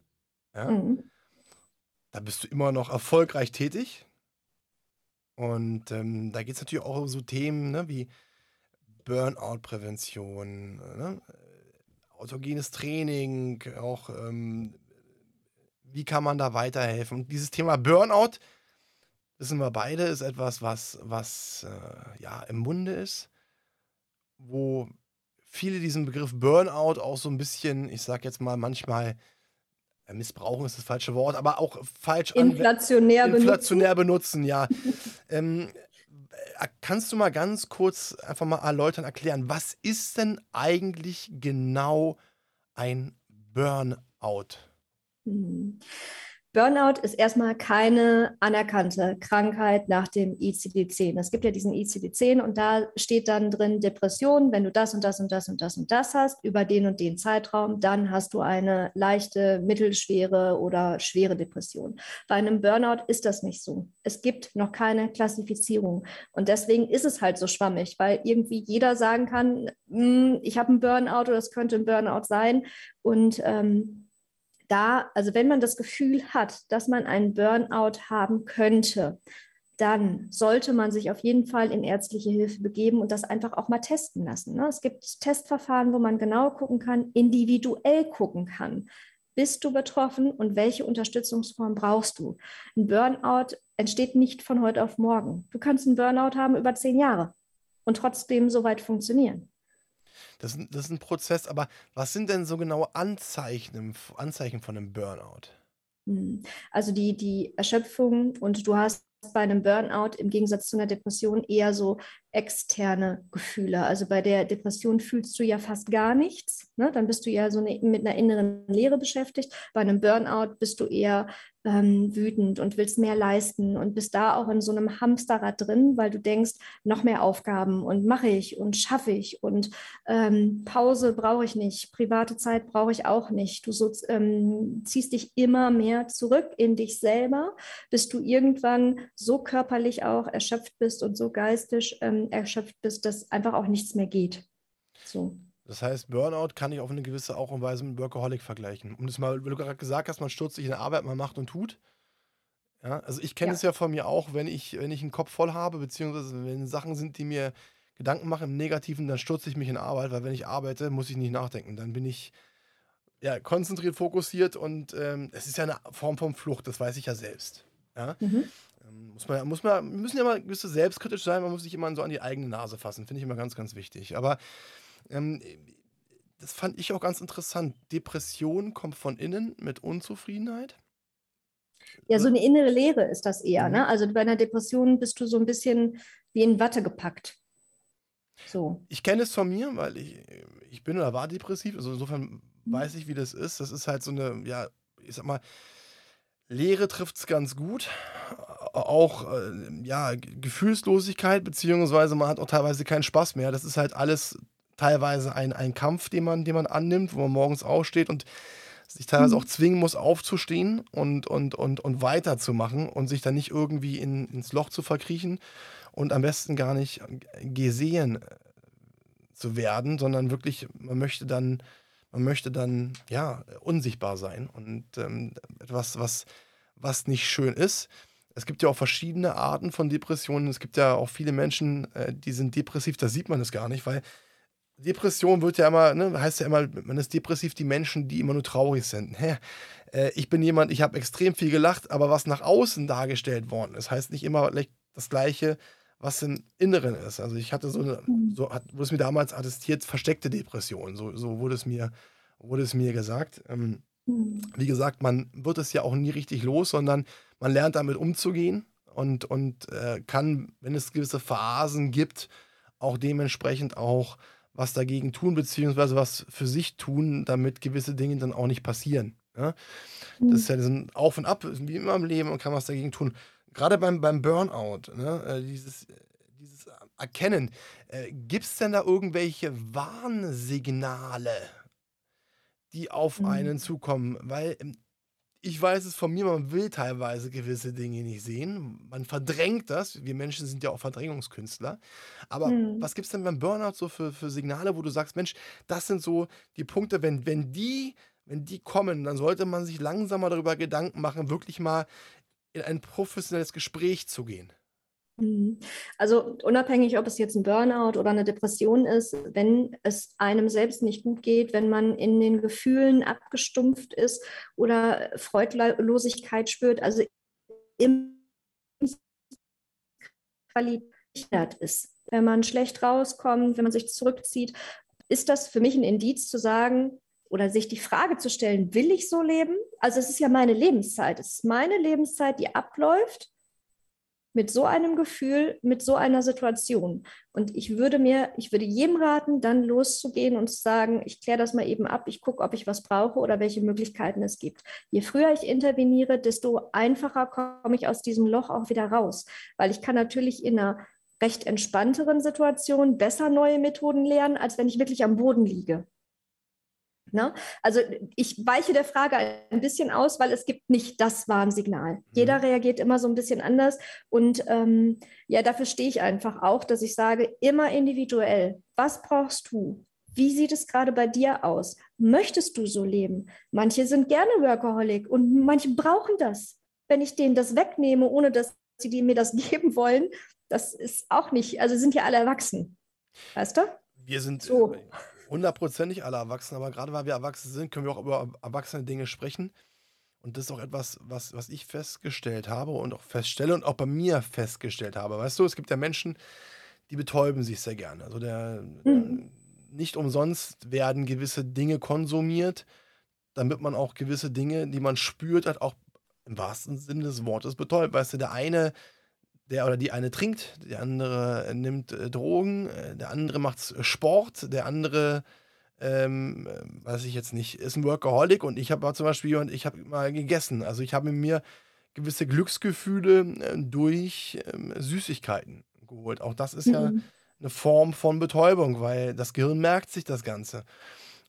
Ja. Mhm. Da bist du immer noch erfolgreich tätig. Und ähm, da geht es natürlich auch um so Themen ne, wie Burnout-Prävention, ne, autogenes Training, auch ähm, wie kann man da weiterhelfen. Und dieses Thema Burnout wissen wir beide, ist etwas, was, was äh, ja im Munde ist, wo viele diesen Begriff Burnout auch so ein bisschen, ich sag jetzt mal manchmal, äh, missbrauchen ist das falsche Wort, aber auch falsch inflationär, inflationär benutzen. benutzen ja. ähm, äh, kannst du mal ganz kurz einfach mal erläutern, erklären, was ist denn eigentlich genau ein Burnout? Mhm. Burnout ist erstmal keine anerkannte Krankheit nach dem ICD-10. Es gibt ja diesen ICD-10 und da steht dann drin Depression, wenn du das und das und das und das und das hast über den und den Zeitraum, dann hast du eine leichte, mittelschwere oder schwere Depression. Bei einem Burnout ist das nicht so. Es gibt noch keine Klassifizierung und deswegen ist es halt so schwammig, weil irgendwie jeder sagen kann, hm, ich habe einen Burnout oder es könnte ein Burnout sein und ähm, da, also wenn man das Gefühl hat, dass man einen Burnout haben könnte, dann sollte man sich auf jeden Fall in ärztliche Hilfe begeben und das einfach auch mal testen lassen. Ne? Es gibt Testverfahren, wo man genau gucken kann, individuell gucken kann. Bist du betroffen und welche Unterstützungsform brauchst du? Ein Burnout entsteht nicht von heute auf morgen. Du kannst einen Burnout haben über zehn Jahre und trotzdem so weit funktionieren. Das, das ist ein Prozess, aber was sind denn so genaue Anzeichen, Anzeichen von einem Burnout? Hm. Also die, die Erschöpfung und du hast bei einem Burnout im Gegensatz zu einer Depression eher so externe Gefühle. Also bei der Depression fühlst du ja fast gar nichts. Ne? Dann bist du ja so eine, mit einer inneren Leere beschäftigt. Bei einem Burnout bist du eher ähm, wütend und willst mehr leisten und bist da auch in so einem Hamsterrad drin, weil du denkst, noch mehr Aufgaben und mache ich und schaffe ich und ähm, Pause brauche ich nicht, private Zeit brauche ich auch nicht. Du so, ähm, ziehst dich immer mehr zurück in dich selber, bis du irgendwann so körperlich auch erschöpft bist und so geistig ähm, erschöpft bist, dass einfach auch nichts mehr geht. So. Das heißt, Burnout kann ich auf eine gewisse Art und Weise mit Workaholic vergleichen. Um das mal, weil du gerade gesagt hast, man stürzt sich in der Arbeit, man macht und tut. Ja, also ich kenne ja. es ja von mir auch, wenn ich, wenn ich einen Kopf voll habe, beziehungsweise wenn Sachen sind, die mir Gedanken machen im Negativen, dann stürze ich mich in Arbeit, weil wenn ich arbeite, muss ich nicht nachdenken. Dann bin ich ja, konzentriert, fokussiert und ähm, es ist ja eine Form von Flucht, das weiß ich ja selbst. Ja? Mhm. Ähm, muss man, muss man, wir müssen ja mal gewisse selbstkritisch sein, man muss sich immer so an die eigene Nase fassen, finde ich immer ganz, ganz wichtig. Aber ähm, das fand ich auch ganz interessant. Depression kommt von innen mit Unzufriedenheit. Ja, so eine innere Leere ist das eher. Mhm. Ne? Also bei einer Depression bist du so ein bisschen wie in Watte gepackt. So. Ich kenne es von mir, weil ich, ich bin oder war depressiv. Also insofern mhm. weiß ich, wie das ist. Das ist halt so eine, ja, ich sag mal, Leere trifft es ganz gut. Auch äh, ja, Gefühlslosigkeit, beziehungsweise man hat auch teilweise keinen Spaß mehr. Das ist halt alles teilweise ein, ein Kampf, den man, den man annimmt, wo man morgens aufsteht und sich teilweise mhm. auch zwingen muss, aufzustehen und, und, und, und weiterzumachen und sich dann nicht irgendwie in, ins Loch zu verkriechen und am besten gar nicht gesehen äh, zu werden, sondern wirklich, man möchte dann, man möchte dann, ja, unsichtbar sein und ähm, etwas, was, was nicht schön ist. Es gibt ja auch verschiedene Arten von Depressionen. Es gibt ja auch viele Menschen, äh, die sind depressiv, da sieht man es gar nicht, weil Depression wird ja immer, ne, heißt ja immer, man ist depressiv die Menschen, die immer nur traurig sind. Hä? Äh, ich bin jemand, ich habe extrem viel gelacht, aber was nach außen dargestellt worden ist, heißt nicht immer das Gleiche, was im Inneren ist. Also ich hatte so eine, mhm. so hat, wurde es mir damals attestiert, versteckte Depression. So, so wurde es mir, wurde es mir gesagt. Ähm, mhm. Wie gesagt, man wird es ja auch nie richtig los, sondern man lernt damit umzugehen und, und äh, kann, wenn es gewisse Phasen gibt, auch dementsprechend auch was dagegen tun, beziehungsweise was für sich tun, damit gewisse Dinge dann auch nicht passieren. Ja? Das ist ja ein Auf und Ab, wie immer im Leben und kann was dagegen tun. Gerade beim, beim Burnout, ne? Äh, dieses, dieses Erkennen, äh, gibt es denn da irgendwelche Warnsignale, die auf mhm. einen zukommen? Weil ähm, ich weiß es von mir, man will teilweise gewisse Dinge nicht sehen. Man verdrängt das. Wir Menschen sind ja auch Verdrängungskünstler. Aber mhm. was gibt es denn beim Burnout so für, für Signale, wo du sagst, Mensch, das sind so die Punkte, wenn, wenn die, wenn die kommen, dann sollte man sich langsam mal darüber Gedanken machen, wirklich mal in ein professionelles Gespräch zu gehen. Mhm. Also unabhängig, ob es jetzt ein Burnout oder eine Depression ist, wenn es einem selbst nicht gut geht, wenn man in den Gefühlen abgestumpft ist oder Freudlosigkeit spürt, also im Qualität ist, wenn man schlecht rauskommt, wenn man sich zurückzieht, ist das für mich ein Indiz zu sagen oder sich die Frage zu stellen, will ich so leben? Also es ist ja meine Lebenszeit, es ist meine Lebenszeit, die abläuft mit so einem Gefühl, mit so einer Situation. Und ich würde mir, ich würde jedem raten, dann loszugehen und zu sagen, ich kläre das mal eben ab, ich gucke, ob ich was brauche oder welche Möglichkeiten es gibt. Je früher ich interveniere, desto einfacher komme ich aus diesem Loch auch wieder raus. Weil ich kann natürlich in einer recht entspannteren Situation besser neue Methoden lernen, als wenn ich wirklich am Boden liege. Ne? Also ich weiche der Frage ein bisschen aus, weil es gibt nicht das Warnsignal. Mhm. Jeder reagiert immer so ein bisschen anders. Und ähm, ja, dafür stehe ich einfach auch, dass ich sage, immer individuell, was brauchst du? Wie sieht es gerade bei dir aus? Möchtest du so leben? Manche sind gerne Workaholic und manche brauchen das. Wenn ich denen das wegnehme, ohne dass sie mir das geben wollen, das ist auch nicht, also sind ja alle erwachsen. Weißt du? Wir sind so. Hundertprozentig alle erwachsen, aber gerade weil wir erwachsen sind, können wir auch über erwachsene Dinge sprechen. Und das ist auch etwas, was, was ich festgestellt habe und auch feststelle und auch bei mir festgestellt habe. Weißt du, es gibt ja Menschen, die betäuben sich sehr gerne. Also der, mhm. nicht umsonst werden gewisse Dinge konsumiert, damit man auch gewisse Dinge, die man spürt, hat auch im wahrsten Sinne des Wortes betäubt. Weißt du, der eine der oder die eine trinkt, der andere äh, nimmt äh, Drogen, äh, der andere macht Sport, der andere, ähm, äh, weiß ich jetzt nicht, ist ein Workaholic und ich habe zum Beispiel, und ich habe mal gegessen. Also ich habe mir gewisse Glücksgefühle äh, durch ähm, Süßigkeiten geholt. Auch das ist mhm. ja eine Form von Betäubung, weil das Gehirn merkt sich das Ganze.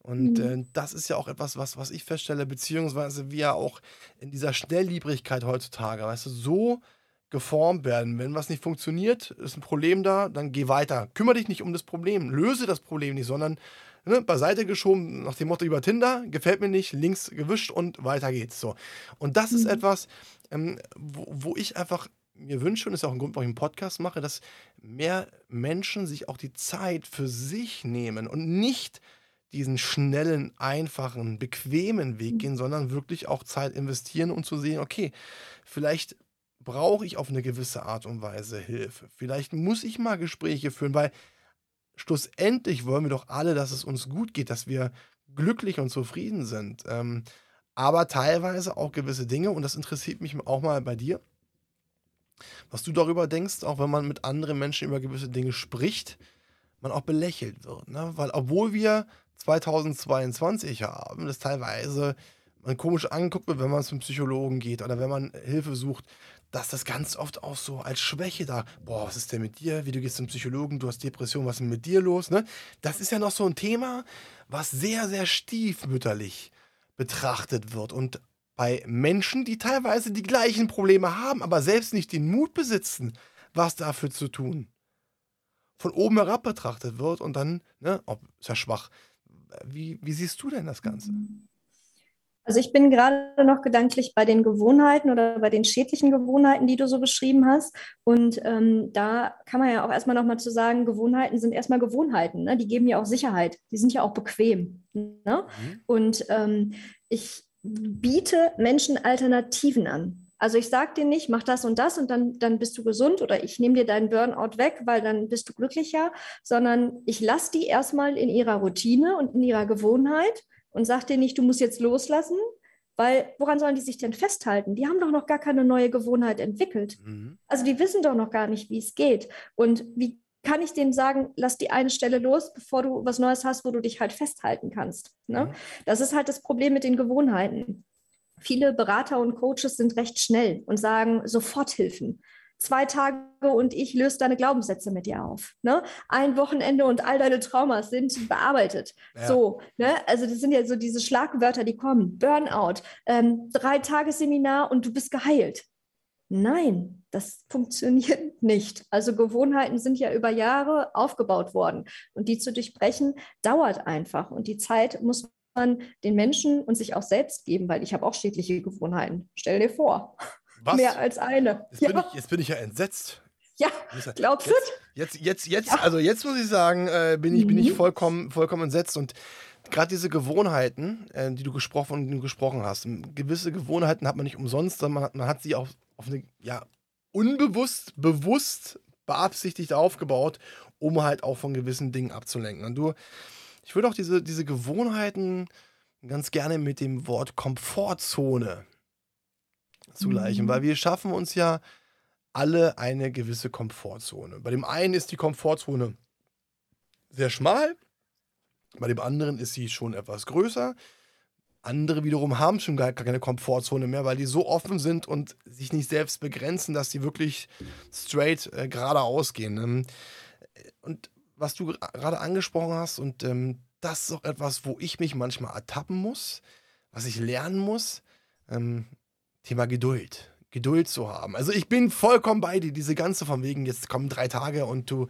Und mhm. äh, das ist ja auch etwas, was, was ich feststelle, beziehungsweise wir auch in dieser Schnellliebrigkeit heutzutage, weißt du, so geformt werden. Wenn was nicht funktioniert, ist ein Problem da, dann geh weiter. Kümmere dich nicht um das Problem, löse das Problem nicht, sondern ne, beiseite geschoben nach dem Motto über Tinder, gefällt mir nicht, links gewischt und weiter geht's. So. Und das mhm. ist etwas, ähm, wo, wo ich einfach mir wünsche, und das ist auch ein Grund, warum ich einen Podcast mache, dass mehr Menschen sich auch die Zeit für sich nehmen und nicht diesen schnellen, einfachen, bequemen Weg mhm. gehen, sondern wirklich auch Zeit investieren und zu sehen, okay, vielleicht brauche ich auf eine gewisse Art und Weise Hilfe. Vielleicht muss ich mal Gespräche führen, weil schlussendlich wollen wir doch alle, dass es uns gut geht, dass wir glücklich und zufrieden sind. Ähm, aber teilweise auch gewisse Dinge, und das interessiert mich auch mal bei dir, was du darüber denkst, auch wenn man mit anderen Menschen über gewisse Dinge spricht, man auch belächelt wird. Ne? Weil obwohl wir 2022 haben, das teilweise man komisch anguckt wenn man zum Psychologen geht oder wenn man Hilfe sucht, dass das ganz oft auch so als Schwäche da, boah, was ist denn mit dir? Wie du gehst zum Psychologen, du hast Depression, was ist denn mit dir los? Ne? Das ist ja noch so ein Thema, was sehr, sehr stiefmütterlich betrachtet wird. Und bei Menschen, die teilweise die gleichen Probleme haben, aber selbst nicht den Mut besitzen, was dafür zu tun, von oben herab betrachtet wird und dann, ne, oh, ist ja schwach. Wie, wie siehst du denn das Ganze? Also ich bin gerade noch gedanklich bei den Gewohnheiten oder bei den schädlichen Gewohnheiten, die du so beschrieben hast. Und ähm, da kann man ja auch erstmal nochmal zu sagen, Gewohnheiten sind erstmal Gewohnheiten. Ne? Die geben ja auch Sicherheit. Die sind ja auch bequem. Ne? Mhm. Und ähm, ich biete Menschen Alternativen an. Also ich sage dir nicht, mach das und das und dann, dann bist du gesund oder ich nehme dir deinen Burnout weg, weil dann bist du glücklicher, sondern ich lasse die erstmal in ihrer Routine und in ihrer Gewohnheit und sag dir nicht, du musst jetzt loslassen, weil woran sollen die sich denn festhalten? Die haben doch noch gar keine neue Gewohnheit entwickelt. Mhm. Also die wissen doch noch gar nicht, wie es geht. Und wie kann ich denen sagen, lass die eine Stelle los, bevor du was Neues hast, wo du dich halt festhalten kannst. Ne? Mhm. Das ist halt das Problem mit den Gewohnheiten. Viele Berater und Coaches sind recht schnell und sagen Soforthilfen zwei Tage und ich löse deine Glaubenssätze mit dir auf. Ne? Ein Wochenende und all deine Traumas sind bearbeitet. Ja. So, ne? Also das sind ja so diese Schlagwörter, die kommen. Burnout, ähm, drei Tagesseminar und du bist geheilt. Nein, das funktioniert nicht. Also Gewohnheiten sind ja über Jahre aufgebaut worden und die zu durchbrechen dauert einfach und die Zeit muss man den Menschen und sich auch selbst geben, weil ich habe auch schädliche Gewohnheiten. Stell dir vor. Was? Mehr als eine. Jetzt, ja. bin, ich, jetzt bin ich ja entsetzt. Ja, glaubst du? Jetzt, jetzt, jetzt, ja. also jetzt muss ich sagen, äh, bin ich, bin ich mhm. vollkommen, vollkommen entsetzt und gerade diese Gewohnheiten, äh, die du gesprochen, du gesprochen hast, gewisse Gewohnheiten hat man nicht umsonst, sondern man hat, man hat sie auch auf eine, ja, unbewusst, bewusst, beabsichtigt aufgebaut, um halt auch von gewissen Dingen abzulenken. Und du, ich würde auch diese, diese Gewohnheiten ganz gerne mit dem Wort Komfortzone zugleichen, mhm. weil wir schaffen uns ja alle eine gewisse Komfortzone. Bei dem einen ist die Komfortzone sehr schmal, bei dem anderen ist sie schon etwas größer. Andere wiederum haben schon gar keine Komfortzone mehr, weil die so offen sind und sich nicht selbst begrenzen, dass sie wirklich straight äh, geradeaus gehen. Ähm, und was du gerade angesprochen hast, und ähm, das ist auch etwas, wo ich mich manchmal ertappen muss, was ich lernen muss, ähm, Thema Geduld. Geduld zu haben. Also ich bin vollkommen bei dir, diese ganze von wegen, jetzt kommen drei Tage und du,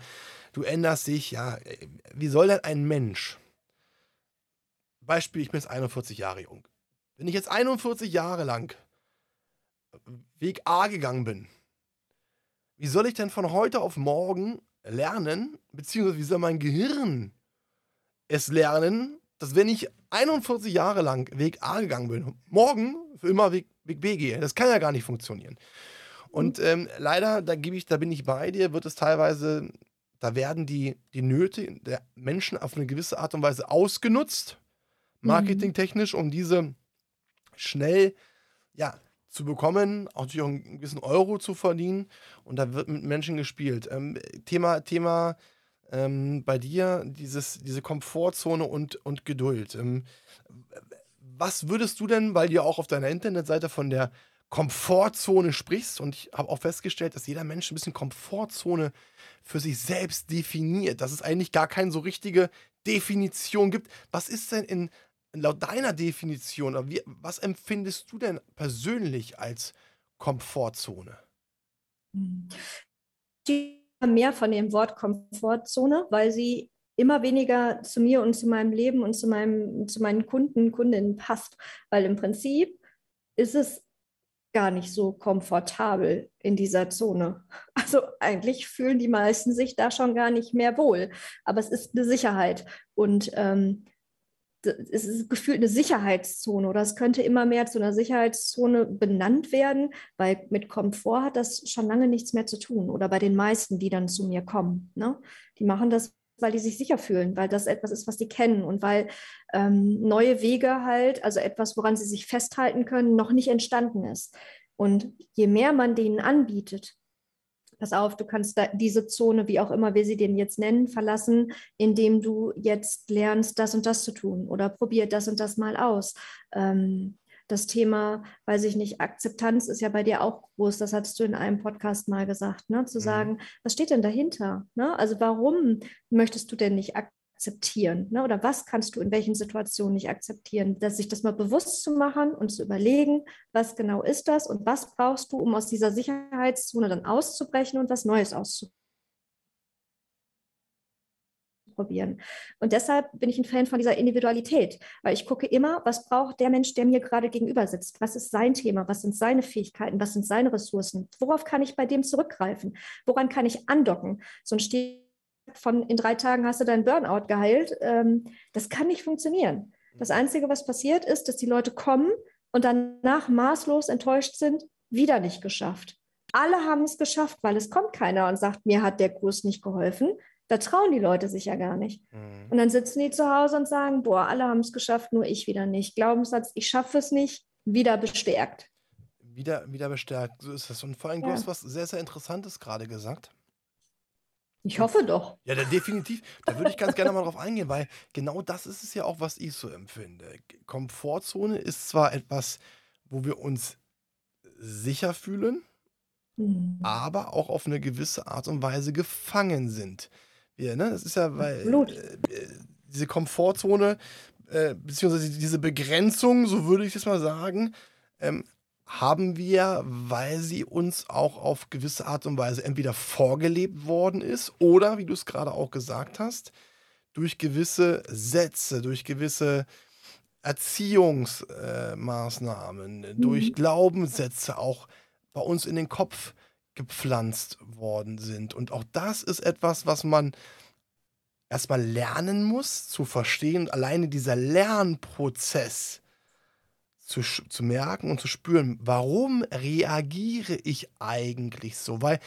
du änderst dich. Ja, äh, wie soll denn ein Mensch Beispiel, ich bin jetzt 41 Jahre jung. Wenn ich jetzt 41 Jahre lang Weg A gegangen bin, wie soll ich denn von heute auf morgen lernen, beziehungsweise wie soll mein Gehirn es lernen, dass wenn ich 41 Jahre lang Weg A gegangen bin, morgen für immer Weg, Weg B gehe? Das kann ja gar nicht funktionieren. Und mhm. ähm, leider, da gebe ich, da bin ich bei dir, wird es teilweise, da werden die, die Nöte der Menschen auf eine gewisse Art und Weise ausgenutzt Mhm. marketingtechnisch, um diese schnell ja, zu bekommen, auch natürlich auch einen gewissen Euro zu verdienen. Und da wird mit Menschen gespielt. Ähm, Thema, Thema ähm, bei dir, dieses, diese Komfortzone und, und Geduld. Was würdest du denn, weil du auch auf deiner Internetseite von der Komfortzone sprichst, und ich habe auch festgestellt, dass jeder Mensch ein bisschen Komfortzone für sich selbst definiert, dass es eigentlich gar keine so richtige Definition gibt. Was ist denn in laut deiner Definition, wie, was empfindest du denn persönlich als Komfortzone? Ich mehr von dem Wort Komfortzone, weil sie immer weniger zu mir und zu meinem Leben und zu, meinem, zu meinen Kunden, Kundinnen passt. Weil im Prinzip ist es gar nicht so komfortabel in dieser Zone. Also eigentlich fühlen die meisten sich da schon gar nicht mehr wohl. Aber es ist eine Sicherheit. Und ähm, es ist gefühlt eine Sicherheitszone oder es könnte immer mehr zu einer Sicherheitszone benannt werden, weil mit Komfort hat das schon lange nichts mehr zu tun oder bei den meisten, die dann zu mir kommen. Ne? Die machen das, weil die sich sicher fühlen, weil das etwas ist, was sie kennen und weil ähm, neue Wege halt, also etwas, woran sie sich festhalten können, noch nicht entstanden ist. Und je mehr man denen anbietet, pass auf, du kannst diese Zone, wie auch immer wir sie den jetzt nennen, verlassen, indem du jetzt lernst, das und das zu tun oder probier das und das mal aus. Ähm, das Thema, weiß ich nicht, Akzeptanz ist ja bei dir auch groß, das hattest du in einem Podcast mal gesagt, ne? zu mhm. sagen, was steht denn dahinter? Ne? Also warum möchtest du denn nicht akzeptieren? Ne? Oder was kannst du in welchen Situationen nicht akzeptieren? Dass sich das mal bewusst zu machen und zu überlegen, was genau ist das und was brauchst du, um aus dieser Sicherheitszone dann auszubrechen und was Neues auszuprobieren. Und deshalb bin ich ein Fan von dieser Individualität, weil ich gucke immer, was braucht der Mensch, der mir gerade gegenüber sitzt? Was ist sein Thema? Was sind seine Fähigkeiten? Was sind seine Ressourcen? Worauf kann ich bei dem zurückgreifen? Woran kann ich andocken? So ein von in drei Tagen hast du deinen Burnout geheilt. Ähm, das kann nicht funktionieren. Das Einzige, was passiert, ist, dass die Leute kommen und danach maßlos enttäuscht sind, wieder nicht geschafft. Alle haben es geschafft, weil es kommt keiner und sagt, mir hat der Kurs nicht geholfen. Da trauen die Leute sich ja gar nicht. Mhm. Und dann sitzen die zu Hause und sagen, boah, alle haben es geschafft, nur ich wieder nicht. Glaubenssatz, ich schaffe es nicht, wieder bestärkt. Wieder, wieder bestärkt, so ist es. Und vor allem, ja. du hast was sehr, sehr Interessantes gerade gesagt. Ich hoffe doch. Ja, definitiv. Da würde ich ganz gerne mal drauf eingehen, weil genau das ist es ja auch, was ich so empfinde. Komfortzone ist zwar etwas, wo wir uns sicher fühlen, mhm. aber auch auf eine gewisse Art und Weise gefangen sind. Wir, ne? Das ist ja, weil äh, diese Komfortzone, äh, beziehungsweise diese Begrenzung, so würde ich es mal sagen, ähm, haben wir, weil sie uns auch auf gewisse Art und Weise entweder vorgelebt worden ist oder, wie du es gerade auch gesagt hast, durch gewisse Sätze, durch gewisse Erziehungsmaßnahmen, äh, mhm. durch Glaubenssätze auch bei uns in den Kopf gepflanzt worden sind. Und auch das ist etwas, was man erstmal lernen muss, zu verstehen. Alleine dieser Lernprozess zu, zu merken und zu spüren, warum reagiere ich eigentlich so? Weil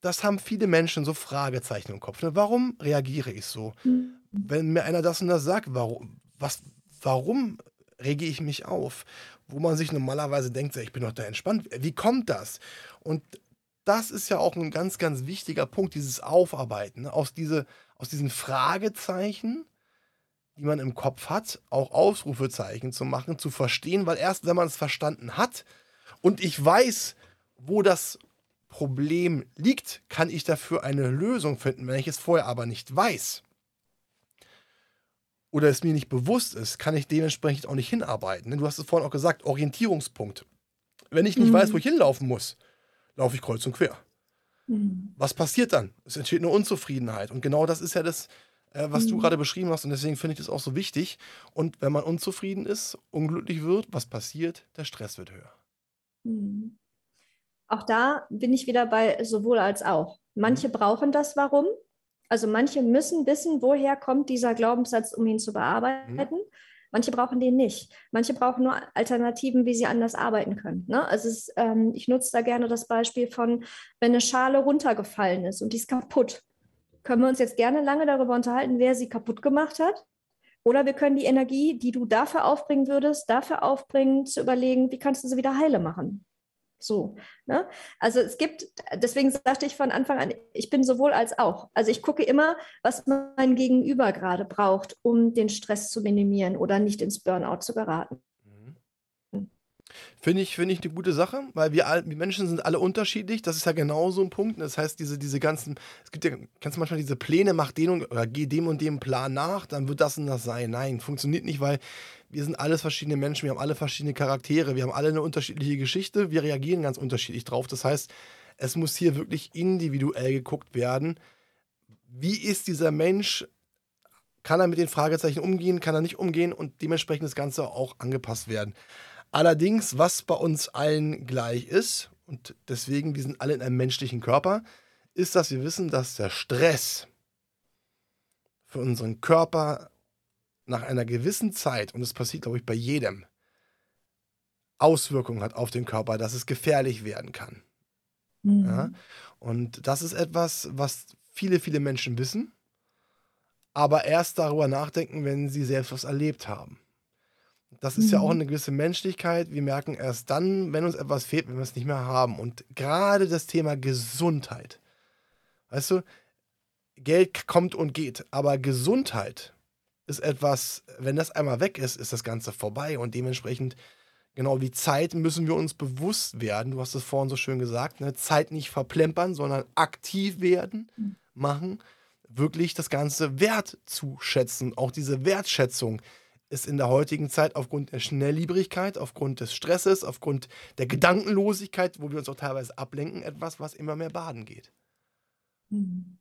das haben viele Menschen so Fragezeichen im Kopf. Ne? Warum reagiere ich so? Mhm. Wenn mir einer das und das sagt, warum, was, warum rege ich mich auf? Wo man sich normalerweise denkt, ich bin doch da entspannt. Wie kommt das? Und das ist ja auch ein ganz, ganz wichtiger Punkt, dieses Aufarbeiten. Ne? Aus, diese, aus diesen Fragezeichen, die man im Kopf hat, auch Ausrufezeichen zu machen, zu verstehen, weil erst wenn man es verstanden hat und ich weiß, wo das Problem liegt, kann ich dafür eine Lösung finden. Wenn ich es vorher aber nicht weiß oder es mir nicht bewusst ist, kann ich dementsprechend auch nicht hinarbeiten. Du hast es vorhin auch gesagt, Orientierungspunkt. Wenn ich nicht mhm. weiß, wo ich hinlaufen muss, laufe ich kreuz und quer. Mhm. Was passiert dann? Es entsteht eine Unzufriedenheit. Und genau das ist ja das, äh, was mhm. du gerade beschrieben hast. Und deswegen finde ich das auch so wichtig. Und wenn man unzufrieden ist, unglücklich wird, was passiert? Der Stress wird höher. Mhm. Auch da bin ich wieder bei sowohl als auch. Manche mhm. brauchen das Warum. Also manche müssen wissen, woher kommt dieser Glaubenssatz, um ihn zu bearbeiten. Manche brauchen den nicht. Manche brauchen nur Alternativen, wie sie anders arbeiten können. Ne? Also es, ähm, ich nutze da gerne das Beispiel von, wenn eine Schale runtergefallen ist und die ist kaputt, können wir uns jetzt gerne lange darüber unterhalten, wer sie kaputt gemacht hat. Oder wir können die Energie, die du dafür aufbringen würdest, dafür aufbringen, zu überlegen, wie kannst du sie wieder heile machen. So. Ne? Also es gibt, deswegen sagte ich von Anfang an, ich bin sowohl als auch. Also ich gucke immer, was mein Gegenüber gerade braucht, um den Stress zu minimieren oder nicht ins Burnout zu geraten. Finde ich, find ich eine gute Sache, weil wir, all, wir Menschen sind alle unterschiedlich. Das ist ja genau so ein Punkt. Das heißt, diese, diese ganzen, es gibt ja, du manchmal diese Pläne, mach den und, oder geh dem und dem Plan nach, dann wird das und das sein. Nein, funktioniert nicht, weil wir sind alles verschiedene Menschen, wir haben alle verschiedene Charaktere, wir haben alle eine unterschiedliche Geschichte, wir reagieren ganz unterschiedlich drauf. Das heißt, es muss hier wirklich individuell geguckt werden. Wie ist dieser Mensch? Kann er mit den Fragezeichen umgehen? Kann er nicht umgehen? Und dementsprechend das Ganze auch angepasst werden. Allerdings, was bei uns allen gleich ist, und deswegen, wir sind alle in einem menschlichen Körper, ist, dass wir wissen, dass der Stress für unseren Körper nach einer gewissen Zeit, und das passiert, glaube ich, bei jedem, Auswirkungen hat auf den Körper, dass es gefährlich werden kann. Mhm. Ja? Und das ist etwas, was viele, viele Menschen wissen, aber erst darüber nachdenken, wenn sie selbst was erlebt haben. Das ist mhm. ja auch mhm. eine gewisse Menschlichkeit. Wir merken erst dann, wenn uns etwas fehlt, wenn wir es nicht mehr haben. Und gerade das Thema Gesundheit. Weißt du, Geld kommt und geht, aber Gesundheit ist etwas, wenn das einmal weg ist, ist das Ganze vorbei. Und dementsprechend, genau die Zeit müssen wir uns bewusst werden. Du hast es vorhin so schön gesagt, ne? Zeit nicht verplempern, sondern aktiv werden, mhm. machen, wirklich das Ganze wertzuschätzen. Auch diese Wertschätzung ist in der heutigen Zeit aufgrund der Schnellliebrigkeit, aufgrund des Stresses, aufgrund der Gedankenlosigkeit, wo wir uns auch teilweise ablenken, etwas, was immer mehr baden geht. Mhm.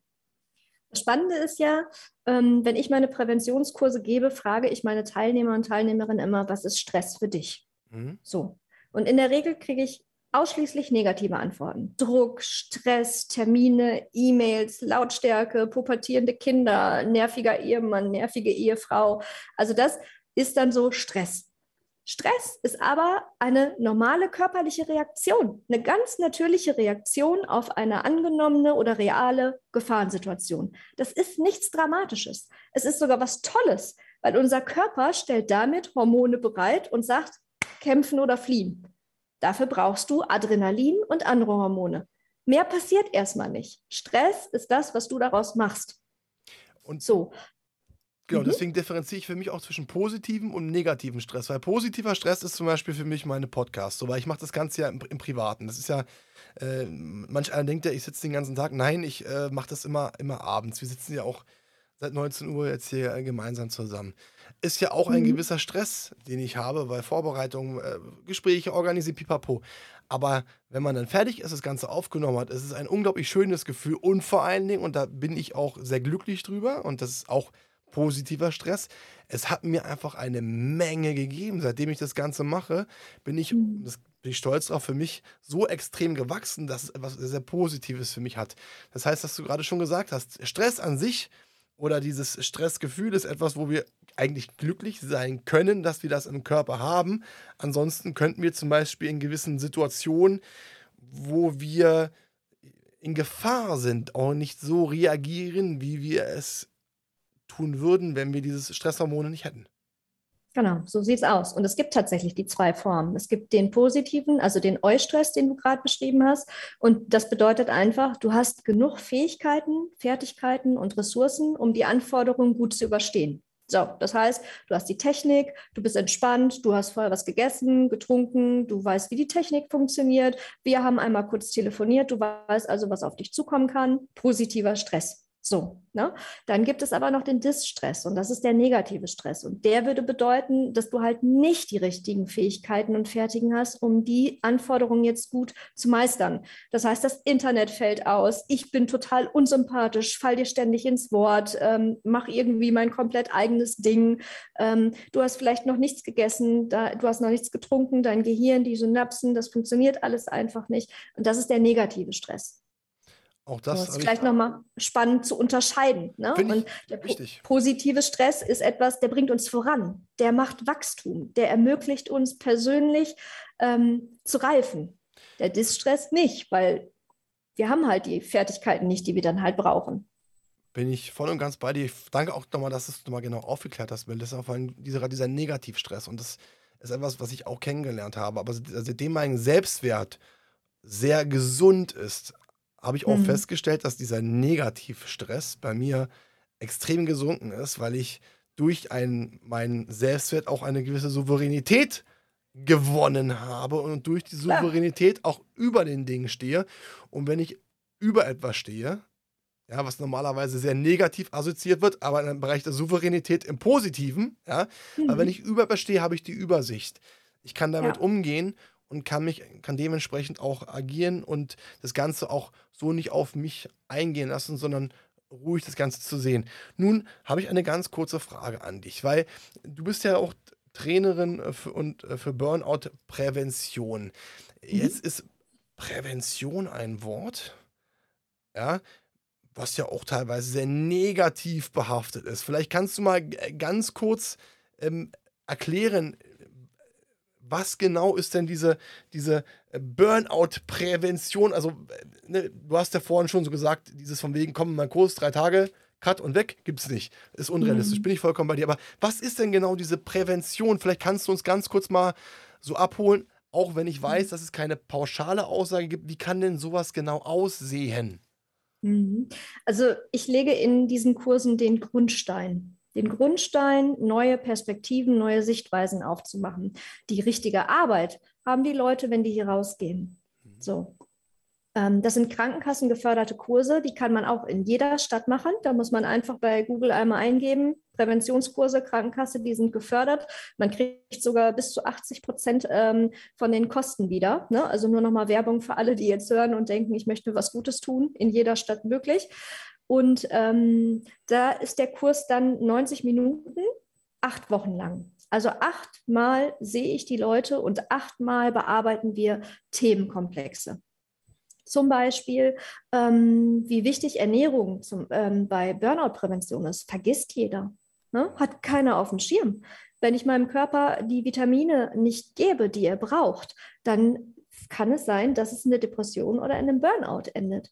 Das Spannende ist ja, ähm, wenn ich meine Präventionskurse gebe, frage ich meine Teilnehmer und Teilnehmerinnen immer, was ist Stress für dich? Mhm. So. Und in der Regel kriege ich ausschließlich negative Antworten. Druck, Stress, Termine, E-Mails, Lautstärke, pubertierende Kinder, nerviger Ehemann, nervige Ehefrau. Also das ist dann so Stress. Stress ist aber eine normale körperliche Reaktion, eine ganz natürliche Reaktion auf eine angenommene oder reale Gefahrensituation. Das ist nichts Dramatisches. Es ist sogar was Tolles, weil unser Körper stellt damit Hormone bereit und sagt, kämpfen oder fliehen. Dafür brauchst du Adrenalin und andere Hormone. Mehr passiert erstmal nicht. Stress ist das, was du daraus machst. Und so. Genau, mhm. deswegen differenziere ich für mich auch zwischen positivem und negativem Stress. Weil positiver Stress ist zum Beispiel für mich meine Podcasts, so, weil ich mache das Ganze ja im, im, Privaten. Das ist ja, äh, manch einer denkt ja, ich sitze den ganzen Tag. Nein, ich äh, mache das immer, immer abends. Wir sitzen ja auch seit 19 Uhr jetzt hier äh, gemeinsam zusammen. Ist ja auch ein mhm. gewisser Stress, den ich habe, weil Vorbereitungen, äh, Gespräche organisiert, pipapo. Aber wenn man dann fertig ist, das Ganze aufgenommen hat, ist es ein unglaublich schönes Gefühl und vor allen Dingen, und da bin ich auch sehr glücklich drüber, und das ist auch positiver Stress. Es hat mir einfach eine Menge gegeben. Seitdem ich das Ganze mache, bin ich, mhm. das bin ich stolz drauf, für mich so extrem gewachsen, dass es etwas sehr Positives für mich hat. Das heißt, was du gerade schon gesagt hast, Stress an sich oder dieses Stressgefühl ist etwas, wo wir eigentlich glücklich sein können, dass wir das im Körper haben. Ansonsten könnten wir zum Beispiel in gewissen Situationen, wo wir in Gefahr sind, auch nicht so reagieren, wie wir es tun würden, wenn wir dieses Stresshormone nicht hätten. Genau, so sieht es aus. Und es gibt tatsächlich die zwei Formen. Es gibt den positiven, also den Eustress, den du gerade beschrieben hast. Und das bedeutet einfach, du hast genug Fähigkeiten, Fertigkeiten und Ressourcen, um die Anforderungen gut zu überstehen. So, das heißt, du hast die Technik, du bist entspannt, du hast vorher was gegessen, getrunken, du weißt, wie die Technik funktioniert. Wir haben einmal kurz telefoniert, du weißt also, was auf dich zukommen kann. Positiver Stress. So, ne? Dann gibt es aber noch den Distress und das ist der negative Stress. Und der würde bedeuten, dass du halt nicht die richtigen Fähigkeiten und Fertigen hast, um die Anforderungen jetzt gut zu meistern. Das heißt, das Internet fällt aus, ich bin total unsympathisch, fall dir ständig ins Wort, ähm, mach irgendwie mein komplett eigenes Ding. Ähm, du hast vielleicht noch nichts gegessen, da, du hast noch nichts getrunken, dein Gehirn, die Synapsen, das funktioniert alles einfach nicht. Und das ist der negative Stress. Auch das, das ist vielleicht nochmal spannend zu unterscheiden. Ne? Und der richtig. positive Stress ist etwas, der bringt uns voran, der macht Wachstum, der ermöglicht uns persönlich ähm, zu reifen. Der Distress nicht, weil wir haben halt die Fertigkeiten nicht, die wir dann halt brauchen. Bin ich voll und ganz bei dir. Danke auch nochmal, dass du es nochmal genau aufgeklärt hast, weil das ist auch dieser, dieser Negativstress und das ist etwas, was ich auch kennengelernt habe. Aber seitdem mein Selbstwert sehr gesund ist, habe ich auch mhm. festgestellt, dass dieser Negativstress bei mir extrem gesunken ist, weil ich durch ein, meinen Selbstwert auch eine gewisse Souveränität gewonnen habe und durch die Souveränität auch über den Dingen stehe. Und wenn ich über etwas stehe, ja, was normalerweise sehr negativ assoziiert wird, aber im Bereich der Souveränität im Positiven, ja, mhm. aber wenn ich über etwas stehe, habe ich die Übersicht. Ich kann damit ja. umgehen und kann mich, kann dementsprechend auch agieren und das Ganze auch so nicht auf mich eingehen lassen, sondern ruhig das Ganze zu sehen. Nun habe ich eine ganz kurze Frage an dich, weil du bist ja auch Trainerin äh, für, und äh, für Burnout-Prävention. Mhm. Jetzt ist Prävention ein Wort, ja, was ja auch teilweise sehr negativ behaftet ist. Vielleicht kannst du mal ganz kurz ähm, erklären, was genau ist denn diese, diese äh, Burnout-Prävention? Also, äh, ne, du hast ja vorhin schon so gesagt, dieses von wegen, komm, mein Kurs, drei Tage, Cut und weg, gibt es nicht. Ist unrealistisch, mhm. bin ich vollkommen bei dir. Aber was ist denn genau diese Prävention? Vielleicht kannst du uns ganz kurz mal so abholen, auch wenn ich weiß, mhm. dass es keine pauschale Aussage gibt. Wie kann denn sowas genau aussehen? Mhm. Also ich lege in diesen Kursen den Grundstein den Grundstein, neue Perspektiven, neue Sichtweisen aufzumachen. Die richtige Arbeit haben die Leute, wenn die hier rausgehen. Mhm. So. Ähm, das sind krankenkassengeförderte Kurse, die kann man auch in jeder Stadt machen. Da muss man einfach bei Google einmal eingeben, Präventionskurse, Krankenkasse, die sind gefördert. Man kriegt sogar bis zu 80 Prozent ähm, von den Kosten wieder. Ne? Also nur nochmal Werbung für alle, die jetzt hören und denken, ich möchte was Gutes tun, in jeder Stadt möglich. Und ähm, da ist der Kurs dann 90 Minuten, acht Wochen lang. Also achtmal sehe ich die Leute und achtmal bearbeiten wir Themenkomplexe. Zum Beispiel, ähm, wie wichtig Ernährung zum, ähm, bei Burnout-Prävention ist, vergisst jeder. Ne? Hat keiner auf dem Schirm. Wenn ich meinem Körper die Vitamine nicht gebe, die er braucht, dann kann es sein, dass es in der Depression oder in einem Burnout endet.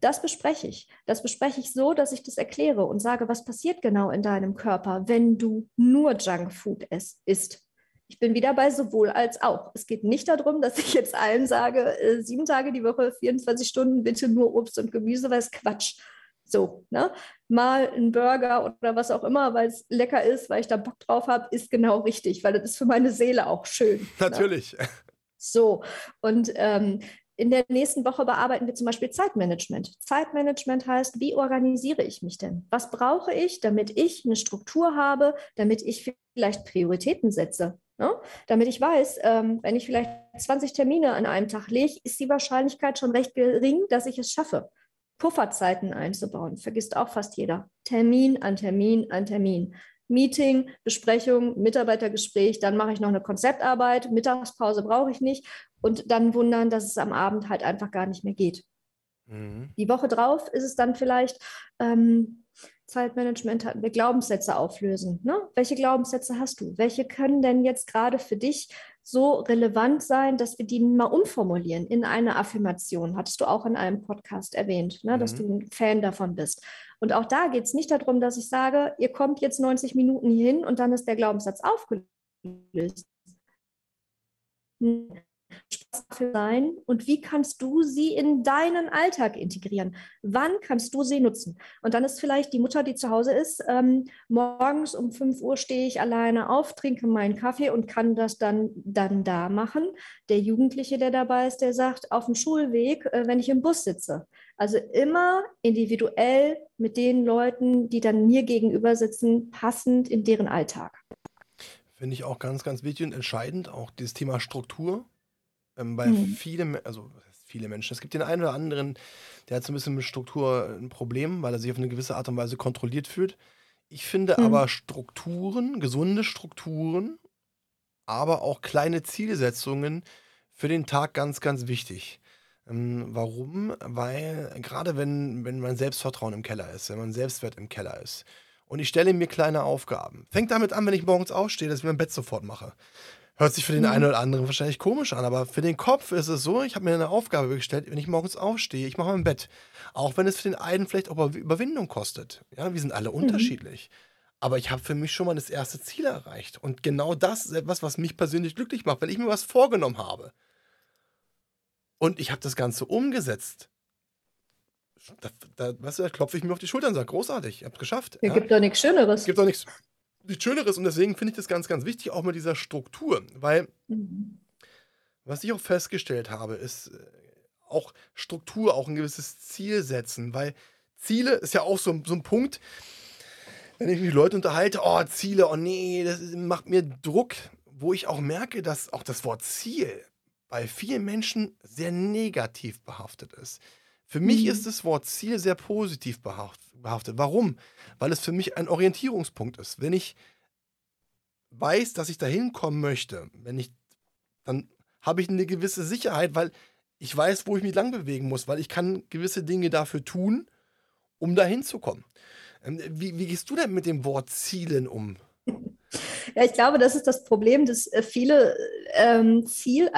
Das bespreche ich. Das bespreche ich so, dass ich das erkläre und sage, was passiert genau in deinem Körper, wenn du nur Junkfood isst. Ich bin wieder bei sowohl als auch. Es geht nicht darum, dass ich jetzt allen sage, äh, sieben Tage die Woche, 24 Stunden, bitte nur Obst und Gemüse, weil es Quatsch. So, ne? Mal ein Burger oder was auch immer, weil es lecker ist, weil ich da Bock drauf habe, ist genau richtig, weil das ist für meine Seele auch schön. Ne? Natürlich. Ne? So, und ähm, in der nächsten Woche bearbeiten wir zum Beispiel Zeitmanagement. Zeitmanagement heißt, wie organisiere ich mich denn? Was brauche ich, damit ich eine Struktur habe, damit ich vielleicht Prioritäten setze? Ne? Damit ich weiß, ähm, wenn ich vielleicht 20 Termine an einem Tag lege, ist die Wahrscheinlichkeit schon recht gering, dass ich es schaffe. Pufferzeiten einzubauen, vergisst auch fast jeder. Termin an Termin an Termin. Meeting, Besprechung, Mitarbeitergespräch, dann mache ich noch eine Konzeptarbeit, Mittagspause brauche ich nicht und dann wundern, dass es am Abend halt einfach gar nicht mehr geht. Mhm. Die Woche drauf ist es dann vielleicht ähm, Zeitmanagement hatten wir Glaubenssätze auflösen. Ne? Welche Glaubenssätze hast du? Welche können denn jetzt gerade für dich so relevant sein, dass wir die mal umformulieren in eine Affirmation? Hattest du auch in einem Podcast erwähnt, ne? Mhm. dass du ein Fan davon bist. Und auch da geht es nicht darum, dass ich sage, ihr kommt jetzt 90 Minuten hier hin und dann ist der Glaubenssatz aufgelöst ist. Dafür sein und wie kannst du sie in deinen Alltag integrieren? Wann kannst du sie nutzen? Und dann ist vielleicht die Mutter, die zu Hause ist, ähm, morgens um 5 Uhr stehe ich alleine auf, trinke meinen Kaffee und kann das dann, dann da machen. Der Jugendliche, der dabei ist, der sagt, auf dem Schulweg, äh, wenn ich im Bus sitze. Also immer individuell mit den Leuten, die dann mir gegenüber sitzen, passend in deren Alltag. Finde ich auch ganz, ganz wichtig und entscheidend, auch dieses Thema Struktur. Ähm, bei mhm. vielen, also viele Menschen. Es gibt den einen oder anderen, der hat so ein bisschen mit Struktur ein Problem, weil er sich auf eine gewisse Art und Weise kontrolliert fühlt. Ich finde mhm. aber Strukturen, gesunde Strukturen, aber auch kleine Zielsetzungen für den Tag ganz, ganz wichtig. Ähm, warum? Weil gerade wenn, wenn mein Selbstvertrauen im Keller ist, wenn mein Selbstwert im Keller ist und ich stelle mir kleine Aufgaben. Fängt damit an, wenn ich morgens aufstehe, dass ich mein Bett sofort mache. Hört sich für den mhm. einen oder anderen wahrscheinlich komisch an, aber für den Kopf ist es so, ich habe mir eine Aufgabe gestellt, wenn ich morgens aufstehe, ich mache mein Bett. Auch wenn es für den einen vielleicht auch Überwindung kostet. Ja, wir sind alle mhm. unterschiedlich. Aber ich habe für mich schon mal das erste Ziel erreicht. Und genau das ist etwas, was mich persönlich glücklich macht, weil ich mir was vorgenommen habe. Und ich habe das Ganze umgesetzt. Da, da, weißt du, da klopfe ich mir auf die Schulter und sage, großartig, ich habe es geschafft. Es ja? gibt doch nichts Schöneres. Es gibt doch nichts nichts Schöneres und deswegen finde ich das ganz, ganz wichtig, auch mit dieser Struktur, weil mhm. was ich auch festgestellt habe, ist äh, auch Struktur, auch ein gewisses Ziel setzen, weil Ziele ist ja auch so, so ein Punkt, wenn ich mich mit Leuten unterhalte, oh, Ziele, oh nee, das macht mir Druck, wo ich auch merke, dass auch das Wort Ziel bei vielen Menschen sehr negativ behaftet ist. Für mich mhm. ist das Wort Ziel sehr positiv behaftet. Warum? Weil es für mich ein Orientierungspunkt ist. Wenn ich weiß, dass ich da hinkommen möchte, wenn ich, dann habe ich eine gewisse Sicherheit, weil ich weiß, wo ich mich lang bewegen muss, weil ich kann gewisse Dinge dafür tun, um da hinzukommen. Ähm, wie, wie gehst du denn mit dem Wort Zielen um? Ja, ich glaube, das ist das Problem, dass äh, viele ähm, Ziel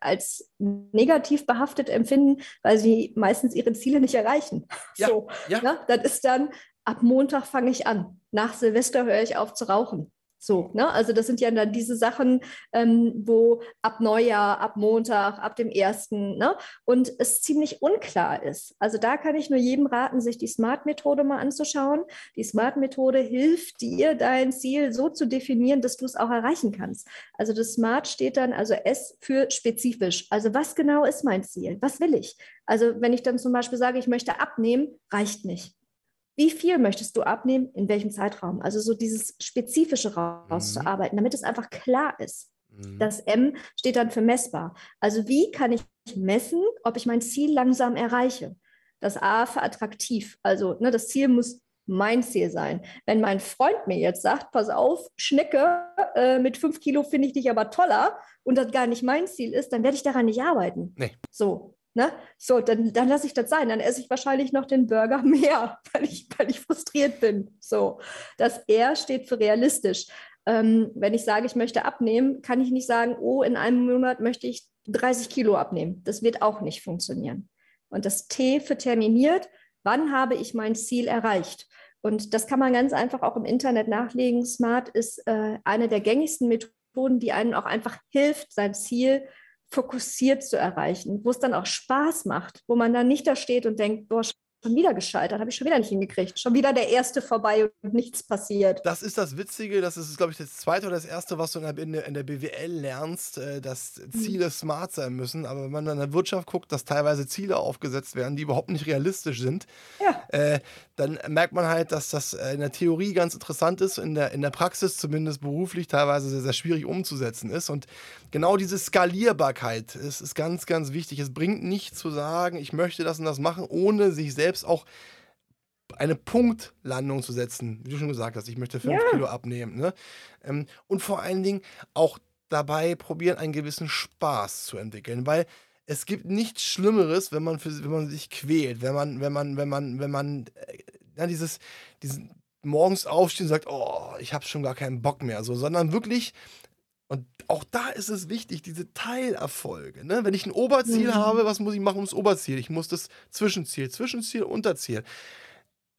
als negativ behaftet empfinden, weil sie meistens ihre Ziele nicht erreichen. Ja, so, ja. Ne? Das ist dann, ab Montag fange ich an. Nach Silvester höre ich auf zu rauchen. So, ne? Also das sind ja dann diese Sachen, ähm, wo ab Neujahr, ab Montag, ab dem ersten, ne? Und es ziemlich unklar ist. Also da kann ich nur jedem raten, sich die Smart-Methode mal anzuschauen. Die Smart-Methode hilft dir, dein Ziel so zu definieren, dass du es auch erreichen kannst. Also das Smart steht dann, also S für spezifisch. Also was genau ist mein Ziel? Was will ich? Also wenn ich dann zum Beispiel sage, ich möchte abnehmen, reicht nicht. Wie viel möchtest du abnehmen? In welchem Zeitraum? Also so dieses Spezifische rauszuarbeiten, mhm. damit es einfach klar ist. Mhm. Das M steht dann für messbar. Also wie kann ich messen, ob ich mein Ziel langsam erreiche? Das A für attraktiv. Also ne, das Ziel muss mein Ziel sein. Wenn mein Freund mir jetzt sagt, pass auf, Schnecke, äh, mit fünf Kilo finde ich dich aber toller und das gar nicht mein Ziel ist, dann werde ich daran nicht arbeiten. Nee. So, Ne? So, dann, dann lasse ich das sein. Dann esse ich wahrscheinlich noch den Burger mehr, weil ich, weil ich frustriert bin. So, das R steht für realistisch. Ähm, wenn ich sage, ich möchte abnehmen, kann ich nicht sagen, oh, in einem Monat möchte ich 30 Kilo abnehmen. Das wird auch nicht funktionieren. Und das T für terminiert, wann habe ich mein Ziel erreicht? Und das kann man ganz einfach auch im Internet nachlegen. Smart ist äh, eine der gängigsten Methoden, die einen auch einfach hilft, sein Ziel zu fokussiert zu erreichen, wo es dann auch Spaß macht, wo man dann nicht da steht und denkt, boah, schon wieder gescheitert, habe ich schon wieder nicht hingekriegt. Schon wieder der erste vorbei und nichts passiert. Das ist das Witzige, das ist, glaube ich, das zweite oder das erste, was du in der, in der BWL lernst, äh, dass mhm. Ziele smart sein müssen. Aber wenn man in der Wirtschaft guckt, dass teilweise Ziele aufgesetzt werden, die überhaupt nicht realistisch sind, ja. äh, dann merkt man halt, dass das äh, in der Theorie ganz interessant ist, in der, in der Praxis zumindest beruflich teilweise sehr, sehr schwierig umzusetzen ist. Und genau diese Skalierbarkeit ist, ist ganz, ganz wichtig. Es bringt nicht zu sagen, ich möchte das und das machen, ohne sich selbst selbst auch eine Punktlandung zu setzen, wie du schon gesagt hast, ich möchte 5 ja. Kilo abnehmen. Ne? Ähm, und vor allen Dingen auch dabei probieren, einen gewissen Spaß zu entwickeln, weil es gibt nichts Schlimmeres, wenn man, für, wenn man sich quält, wenn man, wenn man, wenn man, wenn man, äh, ja, dieses, diesen morgens aufstehen und sagt, oh, ich habe schon gar keinen Bock mehr, so, sondern wirklich und auch da ist es wichtig, diese Teilerfolge. Ne? Wenn ich ein Oberziel mhm. habe, was muss ich machen ums Oberziel? Ich muss das Zwischenziel, Zwischenziel, Unterziel.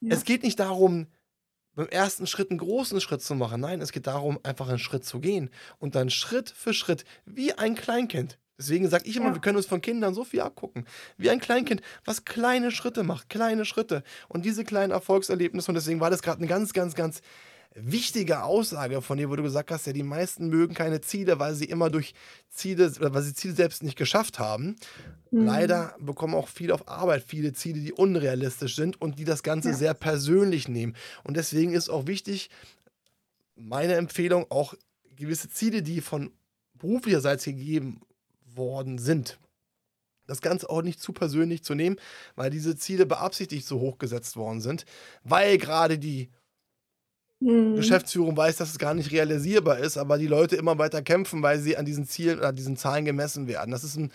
Ja. Es geht nicht darum, beim ersten Schritt einen großen Schritt zu machen. Nein, es geht darum, einfach einen Schritt zu gehen und dann Schritt für Schritt, wie ein Kleinkind. Deswegen sage ich immer, ja. wir können uns von Kindern so viel abgucken. Wie ein Kleinkind, was kleine Schritte macht, kleine Schritte. Und diese kleinen Erfolgserlebnisse, und deswegen war das gerade eine ganz, ganz, ganz wichtige Aussage von dir, wo du gesagt hast, ja, die meisten mögen keine Ziele, weil sie immer durch Ziele, weil sie Ziele selbst nicht geschafft haben. Mhm. Leider bekommen auch viele auf Arbeit viele Ziele, die unrealistisch sind und die das Ganze ja. sehr persönlich nehmen. Und deswegen ist auch wichtig, meine Empfehlung, auch gewisse Ziele, die von beruflicher Seite gegeben worden sind, das Ganze auch nicht zu persönlich zu nehmen, weil diese Ziele beabsichtigt so hoch gesetzt worden sind, weil gerade die Mhm. Geschäftsführung weiß, dass es gar nicht realisierbar ist, aber die Leute immer weiter kämpfen, weil sie an diesen Zielen oder diesen Zahlen gemessen werden. Das ist ein,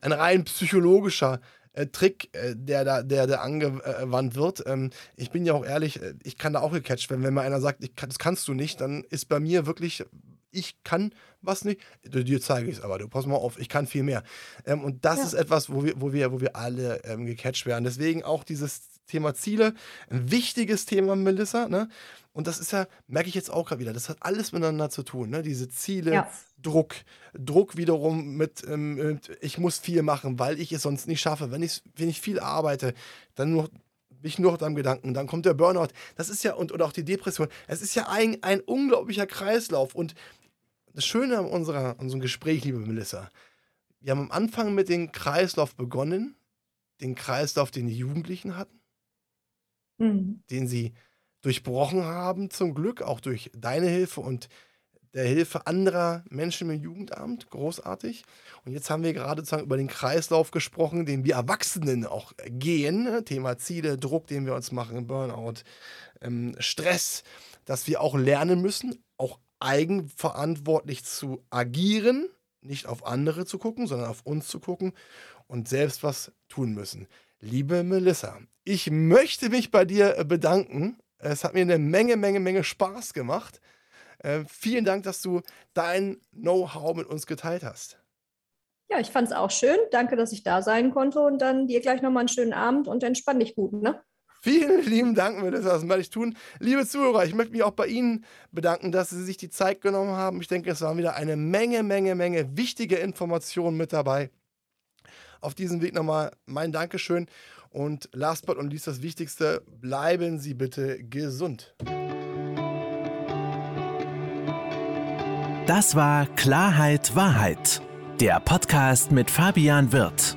ein rein psychologischer äh, Trick, äh, der da der, der angewandt wird. Ähm, ich bin ja auch ehrlich, äh, ich kann da auch gecatcht werden. Wenn mir einer sagt, kann, das kannst du nicht, dann ist bei mir wirklich, ich kann was nicht. Dir zeige ich es aber, du pass mal auf, ich kann viel mehr. Ähm, und das ja. ist etwas, wo wir, wo wir, wo wir alle ähm, gecatcht werden. Deswegen auch dieses Thema Ziele, ein wichtiges Thema, Melissa. Ne? Und das ist ja, merke ich jetzt auch gerade wieder, das hat alles miteinander zu tun. Ne? Diese Ziele, ja. Druck. Druck wiederum mit, ähm, mit, ich muss viel machen, weil ich es sonst nicht schaffe. Wenn ich, wenn ich viel arbeite, dann nur bin ich nur noch am Gedanken. Dann kommt der Burnout. Das ist ja, und, und auch die Depression. Es ist ja ein, ein unglaublicher Kreislauf. Und das Schöne an unserer, unserem Gespräch, liebe Melissa, wir haben am Anfang mit dem Kreislauf begonnen, den Kreislauf, den die Jugendlichen hatten, mhm. den sie durchbrochen haben, zum Glück, auch durch deine Hilfe und der Hilfe anderer Menschen im Jugendamt. Großartig. Und jetzt haben wir gerade sozusagen über den Kreislauf gesprochen, den wir Erwachsenen auch gehen. Thema Ziele, Druck, den wir uns machen, Burnout, ähm, Stress, dass wir auch lernen müssen, eigenverantwortlich zu agieren, nicht auf andere zu gucken, sondern auf uns zu gucken und selbst was tun müssen. Liebe Melissa, ich möchte mich bei dir bedanken es hat mir eine Menge, Menge, Menge Spaß gemacht. Äh, vielen Dank, dass du dein Know-how mit uns geteilt hast. Ja, ich fand es auch schön. Danke, dass ich da sein konnte und dann dir gleich nochmal einen schönen Abend und entspann dich gut, ne? Vielen lieben Dank, Melissa, das werde ich tun. Liebe Zuhörer, ich möchte mich auch bei Ihnen bedanken, dass Sie sich die Zeit genommen haben. Ich denke, es waren wieder eine Menge, Menge, Menge wichtige Informationen mit dabei. Auf diesem Weg nochmal mein Dankeschön und last but not least das Wichtigste, bleiben Sie bitte gesund. Das war Klarheit Wahrheit, der Podcast mit Fabian Wirth.